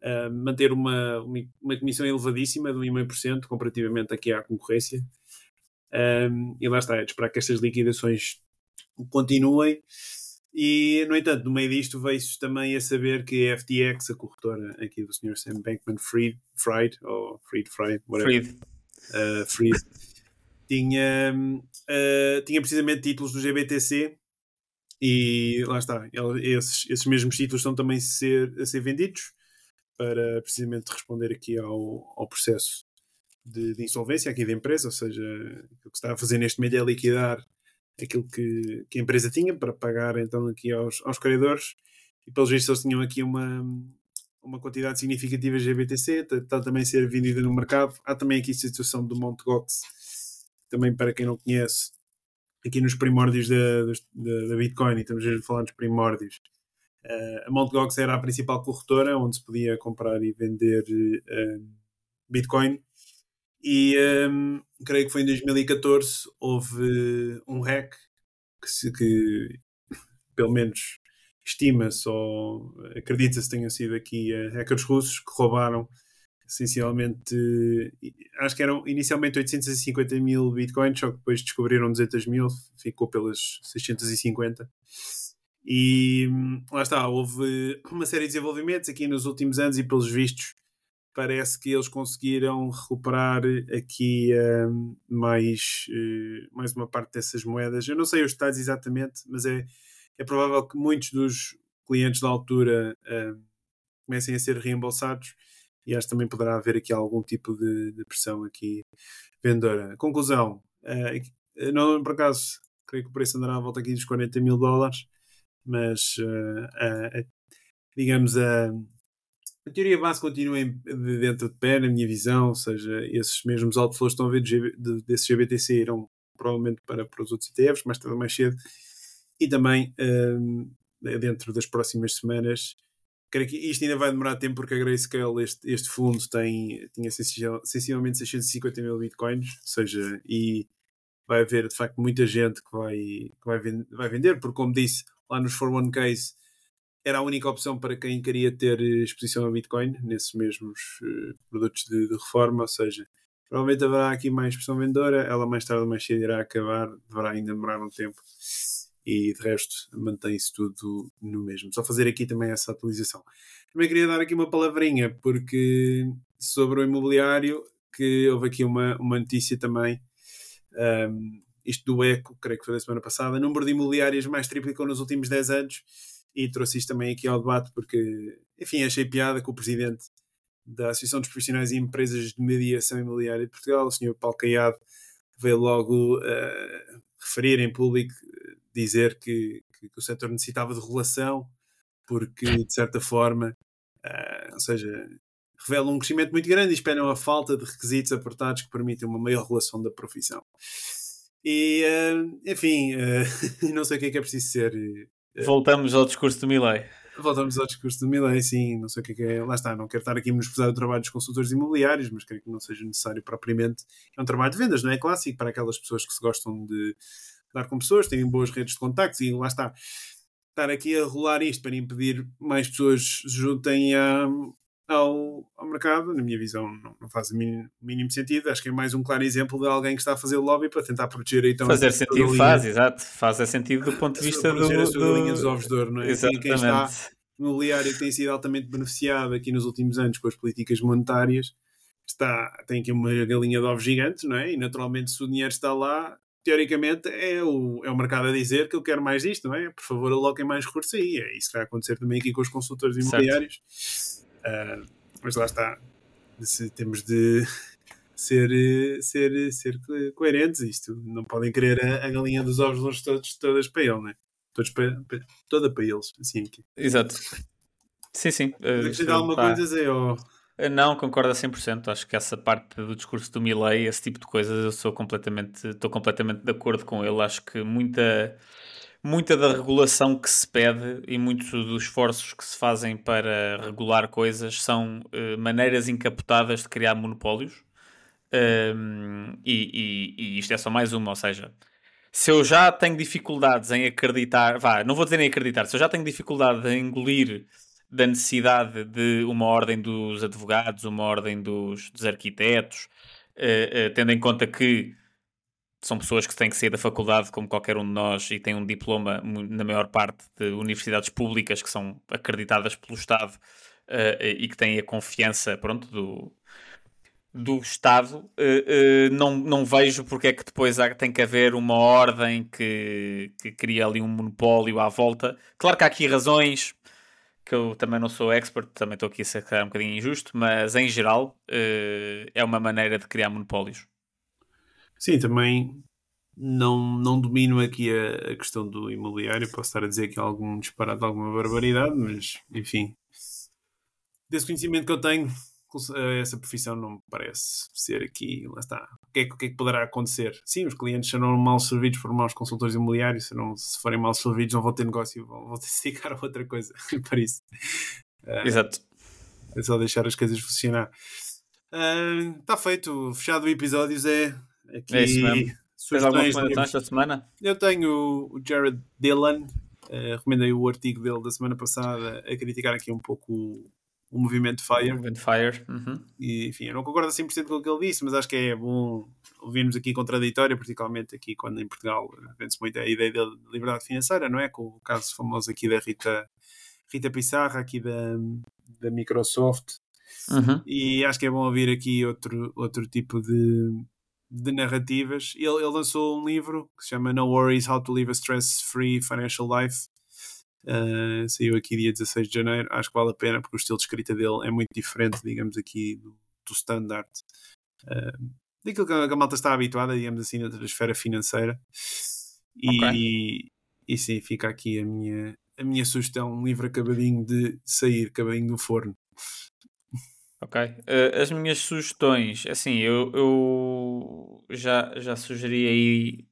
Speaker 1: uh, manter uma, uma comissão elevadíssima de 1,5% comparativamente aqui à concorrência. Um, e lá está, é de esperar que estas liquidações continuem. E, no entanto, no meio disto veio-se também a saber que a FTX, a corretora aqui do Sr. Sam Bankman Fried, Fried ou Fried, Fried, whatever, Fried. Uh, Fried tinha, uh, tinha precisamente títulos do GBTC e lá está, esses, esses mesmos títulos estão também a ser, a ser vendidos para precisamente responder aqui ao, ao processo de, de, insolvência aqui da empresa, ou seja, o que está a fazer neste momento é liquidar aquilo que, que a empresa tinha para pagar então aqui aos, aos credores e pelos vistos eles tinham aqui uma, uma quantidade significativa de GBTC, está, está também a ser vendida no mercado. Há também aqui a situação do Mt. Gox, também para quem não conhece, aqui nos primórdios da, da, da Bitcoin, e estamos a falar dos primórdios, Uh, a Mt. Era a principal corretora onde se podia comprar e vender uh, Bitcoin. E um, creio que foi em 2014 houve um hack que, se, que pelo menos estima-se ou acredita-se tenham sido aqui uh, hackers russos que roubaram essencialmente acho que eram inicialmente 850 mil bitcoins, só que depois descobriram 200 mil, ficou pelas 650 e hum, lá está, houve uma série de desenvolvimentos aqui nos últimos anos e pelos vistos parece que eles conseguiram recuperar aqui um, mais, uh, mais uma parte dessas moedas. Eu não sei os detalhes exatamente, mas é, é provável que muitos dos clientes da altura uh, comecem a ser reembolsados e acho que também poderá haver aqui algum tipo de, de pressão aqui vendedora. Conclusão, uh, não, por acaso, creio que o preço andará à volta aqui dos 40 mil dólares, mas digamos a a teoria base continua em, dentro de pé, na minha visão, ou seja, esses mesmos outflows estão a ver de, de, desses GBTC irão provavelmente para, para os outros ETFs, mais tarde ou mais cedo, e também um, dentro das próximas semanas. Creio que isto ainda vai demorar tempo porque a Grayscale, este, este fundo, tem, tinha sensivelmente 650 mil bitcoins, ou seja, e vai haver de facto muita gente que vai, que vai, vai vender, porque como disse lá nos 401ks, era a única opção para quem queria ter exposição a Bitcoin nesses mesmos uh, produtos de, de, reforma, ou seja, provavelmente haverá aqui mais expressão vendedora, ela mais tarde ou mais cedo irá acabar, deverá ainda demorar um tempo e de resto mantém-se tudo no mesmo. Só fazer aqui também essa atualização. Também queria dar aqui uma palavrinha, porque sobre o imobiliário, que houve aqui uma, uma notícia também, um, isto do ECO, creio que foi da semana passada, número de imobiliárias mais triplicou nos últimos 10 anos e trouxe isto também aqui ao debate porque, enfim, achei piada que o presidente da Associação dos Profissionais e Empresas de Mediação Imobiliária de Portugal, o Sr. Paulo Caiado, veio logo uh, referir em público, dizer que, que, que, o setor necessitava de regulação porque, de certa forma, uh, ou seja, revelam um crescimento muito grande e esperam a falta de requisitos apertados que permitem uma maior regulação da profissão. E, uh, enfim, não sei o que é que é preciso ser
Speaker 2: Voltamos ao discurso do Milley.
Speaker 1: Voltamos ao discurso do Milley, sim, não sei o que é, que é. Lá está, não quero estar aqui a pesar o trabalho dos consultores imobiliários, mas creio que não seja necessário propriamente. É um trabalho de vendas, não é clássico para aquelas pessoas que se gostam de dar com pessoas, têm boas redes de contactos e lá está. Estar aqui a rolar isto para impedir mais pessoas se juntem a, ao, ao mercado, na minha visão, não, não faz o mínimo, mínimo, sentido. Acho que é mais um claro exemplo de alguém que está a fazer lobby para tentar proteger aí
Speaker 2: então Fazer sentido faz, exato. Faz sentido do ponto de vista do.
Speaker 1: As do... galinhas ovos de ouro, não é? Exatamente. Quem está imobiliário que tem sido altamente beneficiado aqui nos últimos anos com as políticas monetárias está, tem aqui uma galinha de ovos gigantes, não é? E naturalmente, se o dinheiro está lá, teoricamente é o, é o mercado a dizer que eu quero mais disto, não é? Por favor, aloquem mais recursos aí. É isso que vai acontecer também aqui com os consultores imobiliários. Certo Uh, mas lá está. Se temos de ser, ser, ser coerentes. Isto não podem querer a, a galinha dos ovos longe todos, todas para ele, né? Todos para, para, toda para eles. Assim aqui.
Speaker 2: Exato. Sim, sim.
Speaker 1: Uh, alguma tá. coisa dizer? Ou...
Speaker 2: Não, concordo a 100%. Acho que essa parte do discurso do Milley, esse tipo de coisas, eu sou completamente, estou completamente de acordo com ele. Acho que muita muita da regulação que se pede e muitos dos esforços que se fazem para regular coisas são uh, maneiras encapotadas de criar monopólios. Um, e, e, e, isto é só mais uma, ou seja, se eu já tenho dificuldades em acreditar, vá, não vou dizer em acreditar, se eu já tenho dificuldade em engolir da necessidade de uma ordem dos advogados, uma ordem dos, dos arquitetos, uh, uh, tendo em conta que são pessoas que têm que sair da faculdade como qualquer um de nós e têm um diploma, na maior parte, de universidades públicas que são acreditadas pelo Estado uh, e que têm a confiança pronto, do, do Estado, uh, uh, não, não vejo porque é que depois há, tem que haver uma ordem que, que cria ali um monopólio à volta. Claro que há aqui razões que eu também não sou expert, também estou aqui a ser um bocadinho injusto, mas em geral é uma maneira de criar monopólios.
Speaker 1: Sim, também não, não domino aqui a, a, questão do imobiliário. Posso estar a dizer que há algum disparate, alguma barbaridade, mas enfim, desse conhecimento que eu tenho, essa profissão não me parece ser aqui. Lá está. O que é, o que, é que poderá acontecer? Sim, os clientes serão mal servidos por maus consultores imobiliários. Serão, se forem mal servidos, não vão ter negócio, vão, vão ter que se dedicar a outra coisa para isso.
Speaker 2: Exato.
Speaker 1: É só deixar as coisas funcionar. Está uh, feito, fechado o episódio, Zé.
Speaker 2: Aqui, é isso mesmo. Tens alguma esta semana?
Speaker 1: Eu tenho o Jared Dillon, uh, recomendei o artigo dele da semana passada a criticar aqui um pouco o, o movimento Fire. O
Speaker 2: movimento Fire. Uhum.
Speaker 1: E, enfim, eu não concordo 100% com o que ele disse, mas acho que é bom ouvirmos aqui contraditório, particularmente aqui quando em Portugal vende-se muito a ideia da liberdade financeira, não é? Com o caso famoso aqui da Rita, Rita Pissarra, aqui da, da Microsoft,
Speaker 2: Uhum.
Speaker 1: E acho que é bom ouvir aqui outro, outro tipo de, de narrativas. Ele, ele lançou um livro que se chama No Worries How to Live a Stress-Free Financial Life. Uh, saiu aqui dia 16 de janeiro. Acho que vale a pena porque o estilo de escrita dele é muito diferente, digamos, aqui do, do standard. Uh, daquilo que a, que a malta está habituada, digamos assim, na esfera financeira. E,
Speaker 2: Ok.
Speaker 1: e sim, fica aqui a minha, a minha sugestão: um livro acabadinho de sair, acabadinho do forno.
Speaker 2: Ok. Eh, as minhas sugestões, assim, eu, eu já, já sugeri aí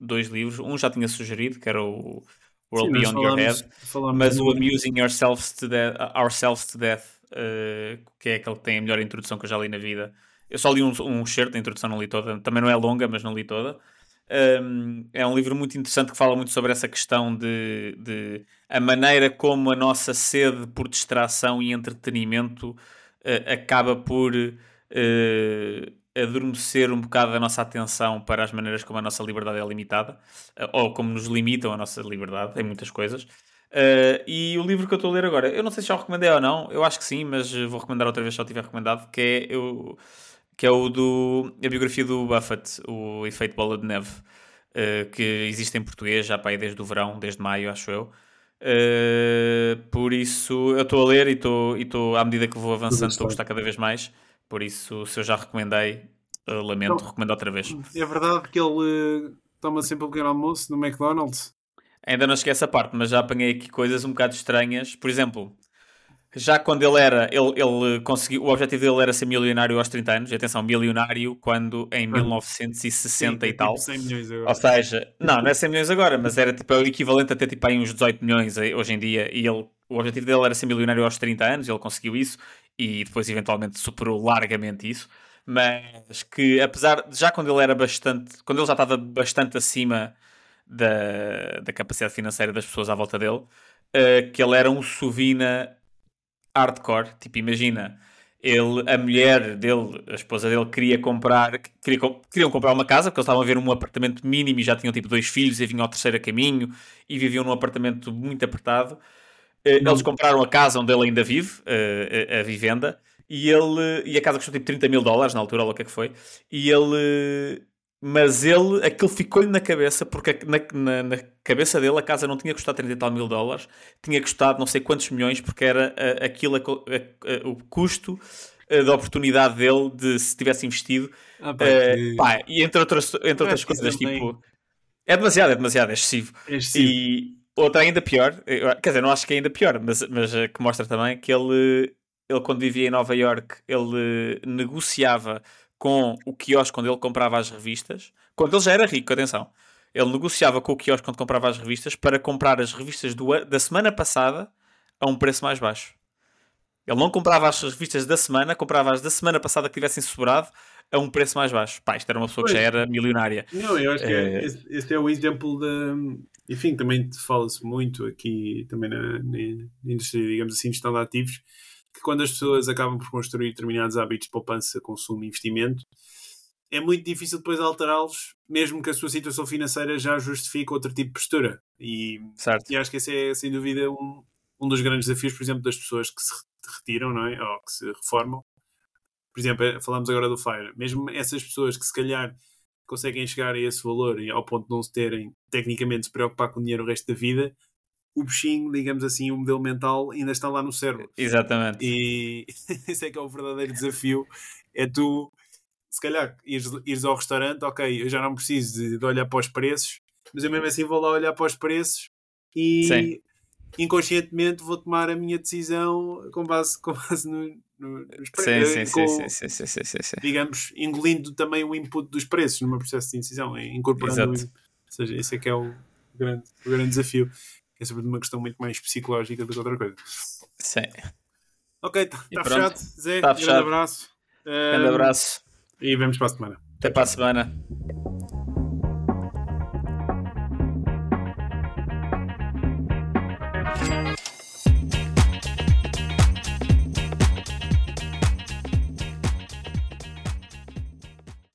Speaker 2: dois livros. Um já tinha sugerido, que era o World
Speaker 1: Sim,
Speaker 2: Beyond Your
Speaker 1: falámos-
Speaker 2: Head. Mas o Amusing Yourselves to Death, Ourselves to Death, eh, que é aquele que tem a melhor introdução que eu já li na vida. Eu só li um, um excerto da introdução, não li toda. Também não é longa, mas não li toda. Um, é um livro muito interessante que fala muito sobre essa questão de, de a maneira como a nossa sede por distração e entretenimento eh, acaba por eh, adormecer um bocado a nossa atenção para as maneiras como a nossa liberdade é limitada, eh, ou como nos limitam a nossa liberdade em muitas coisas. Uh, e o livro que eu estou a ler agora, eu não sei se já o recomendei ou não, eu acho que sim, mas uh, vou recomendar outra vez se já tiver recomendado, que é, eu, que é o do a biografia do Buffett, o Efeito Bola de Neve, uh, que existe em português já para aí desde o verão, desde maio, acho eu. Uh, por isso eu estou a ler e estou e estou à medida que vou avançando estou a gostar cada vez mais. Por isso, se eu já recomendei, uh, lamento,
Speaker 1: Não.
Speaker 2: recomendo outra vez.
Speaker 1: É verdade que ele eh, toma sempre um pequeno almoço no McDonald's.
Speaker 2: Ainda não cheguei a essa parte, mas já apanhei aqui coisas um bocado estranhas. Por exemplo, já quando ele era, ele, ele conseguiu, o objetivo dele era ser milionário aos 30 anos. E atenção, milionário quando em 1960 e
Speaker 1: é
Speaker 2: tal.
Speaker 1: Tipo 100 milhões agora.
Speaker 2: Ou seja, não, não é 100 milhões agora, mas era tipo é o equivalente a ter tipo aí uns 18 milhões aí, hoje em dia. E ele, o objetivo dele era ser milionário aos 30 anos, ele conseguiu isso e depois eventualmente superou largamente isso. Mas que apesar já quando ele era bastante, quando ele já estava bastante acima da, da capacidade financeira das pessoas à volta dele, eh, que ele era um sovina hardcore. Tipo, imagina, ele, a mulher dele, a esposa dele, queria comprar, queria, queriam comprar uma casa, porque eles estavam a ver um apartamento mínimo e já tinham tipo dois filhos e vinham ao terceiro a caminho e viviam num apartamento muito apertado. Eh, Eles compraram a casa onde ele ainda vive, eh, a, a vivenda, e ele e a casa custou tipo 30 mil dólares na altura, ou o que é que foi, e ele mas ele, aquilo ficou-lhe na cabeça, porque na, na, na cabeça dele a casa não tinha custado 30 e tal mil dólares, tinha custado não sei quantos milhões, porque era aquilo a a- o custo ah, da oportunidade dele de se tivesse investido.
Speaker 1: Ah, pá, que-
Speaker 2: pá, e entre outras, entre outras
Speaker 1: que isso
Speaker 2: coisas, tipo. É demasiado, é demasiado, é excessivo.
Speaker 1: é excessivo.
Speaker 2: E outra ainda pior, quer dizer, não acho que é ainda pior, mas, mas eh, que mostra também que ele, ele quando vivia em Nova York, ele eh, negociava com o quiosque onde ele comprava as revistas, quando ele já era rico, atenção. Ele negociava com o quiosque quando comprava as revistas para comprar as revistas do, da semana passada a um preço mais baixo. Ele não comprava as revistas da semana, comprava as da semana passada que tivessem sobrado a um preço mais baixo. Pá, isto era uma pessoa que já
Speaker 1: Pois.
Speaker 2: era milionária.
Speaker 1: Não, eu acho que é,
Speaker 2: Eh,
Speaker 1: esse, esse é o exemplo da. Enfim, também fala-se muito aqui, também na, na indústria, digamos assim, de gestão de ativos, que quando as pessoas acabam por construir determinados hábitos de poupança, consumo e investimento, é muito difícil depois alterá-los, mesmo que a sua situação financeira já justifique outro tipo de postura. E, e acho que esse é, sem dúvida, um, um dos grandes desafios, por exemplo, das pessoas que se retiram, não é? Ou que se reformam. Por exemplo, eh, falamos agora do FIRE. Mesmo essas pessoas que se calhar conseguem chegar a esse valor e ao ponto de não se terem, tecnicamente, se preocupar com o dinheiro o resto da vida, o bichinho, digamos assim, o modelo mental ainda está lá no cérebro.
Speaker 2: Exatamente.
Speaker 1: E esse é que é o verdadeiro desafio. É tu, se calhar, ires, ires ao restaurante, ok, eu já não preciso de, de olhar para os preços, mas eu mesmo assim vou lá olhar para os preços e
Speaker 2: Sim.
Speaker 1: inconscientemente vou tomar a minha decisão com base, com base no, no, nos preços.
Speaker 2: sim, sim,
Speaker 1: Com-
Speaker 2: sim, sim, sim, sim, sim,
Speaker 1: digamos, engolindo também o input dos preços no meu processo de decisão, é incorporando.
Speaker 2: Exato.
Speaker 1: Ou seja, esse é que é o grande, o grande desafio. É sobretudo uma questão muito mais psicológica do que outra coisa.
Speaker 2: Sim.
Speaker 1: Ok, está tá
Speaker 2: pronto.
Speaker 1: fechado. Zé,
Speaker 2: Tá
Speaker 1: grande
Speaker 2: fechado.
Speaker 1: abraço.
Speaker 2: Grande
Speaker 1: Um,
Speaker 2: abraço.
Speaker 1: E vemos para a semana.
Speaker 2: Até para a semana.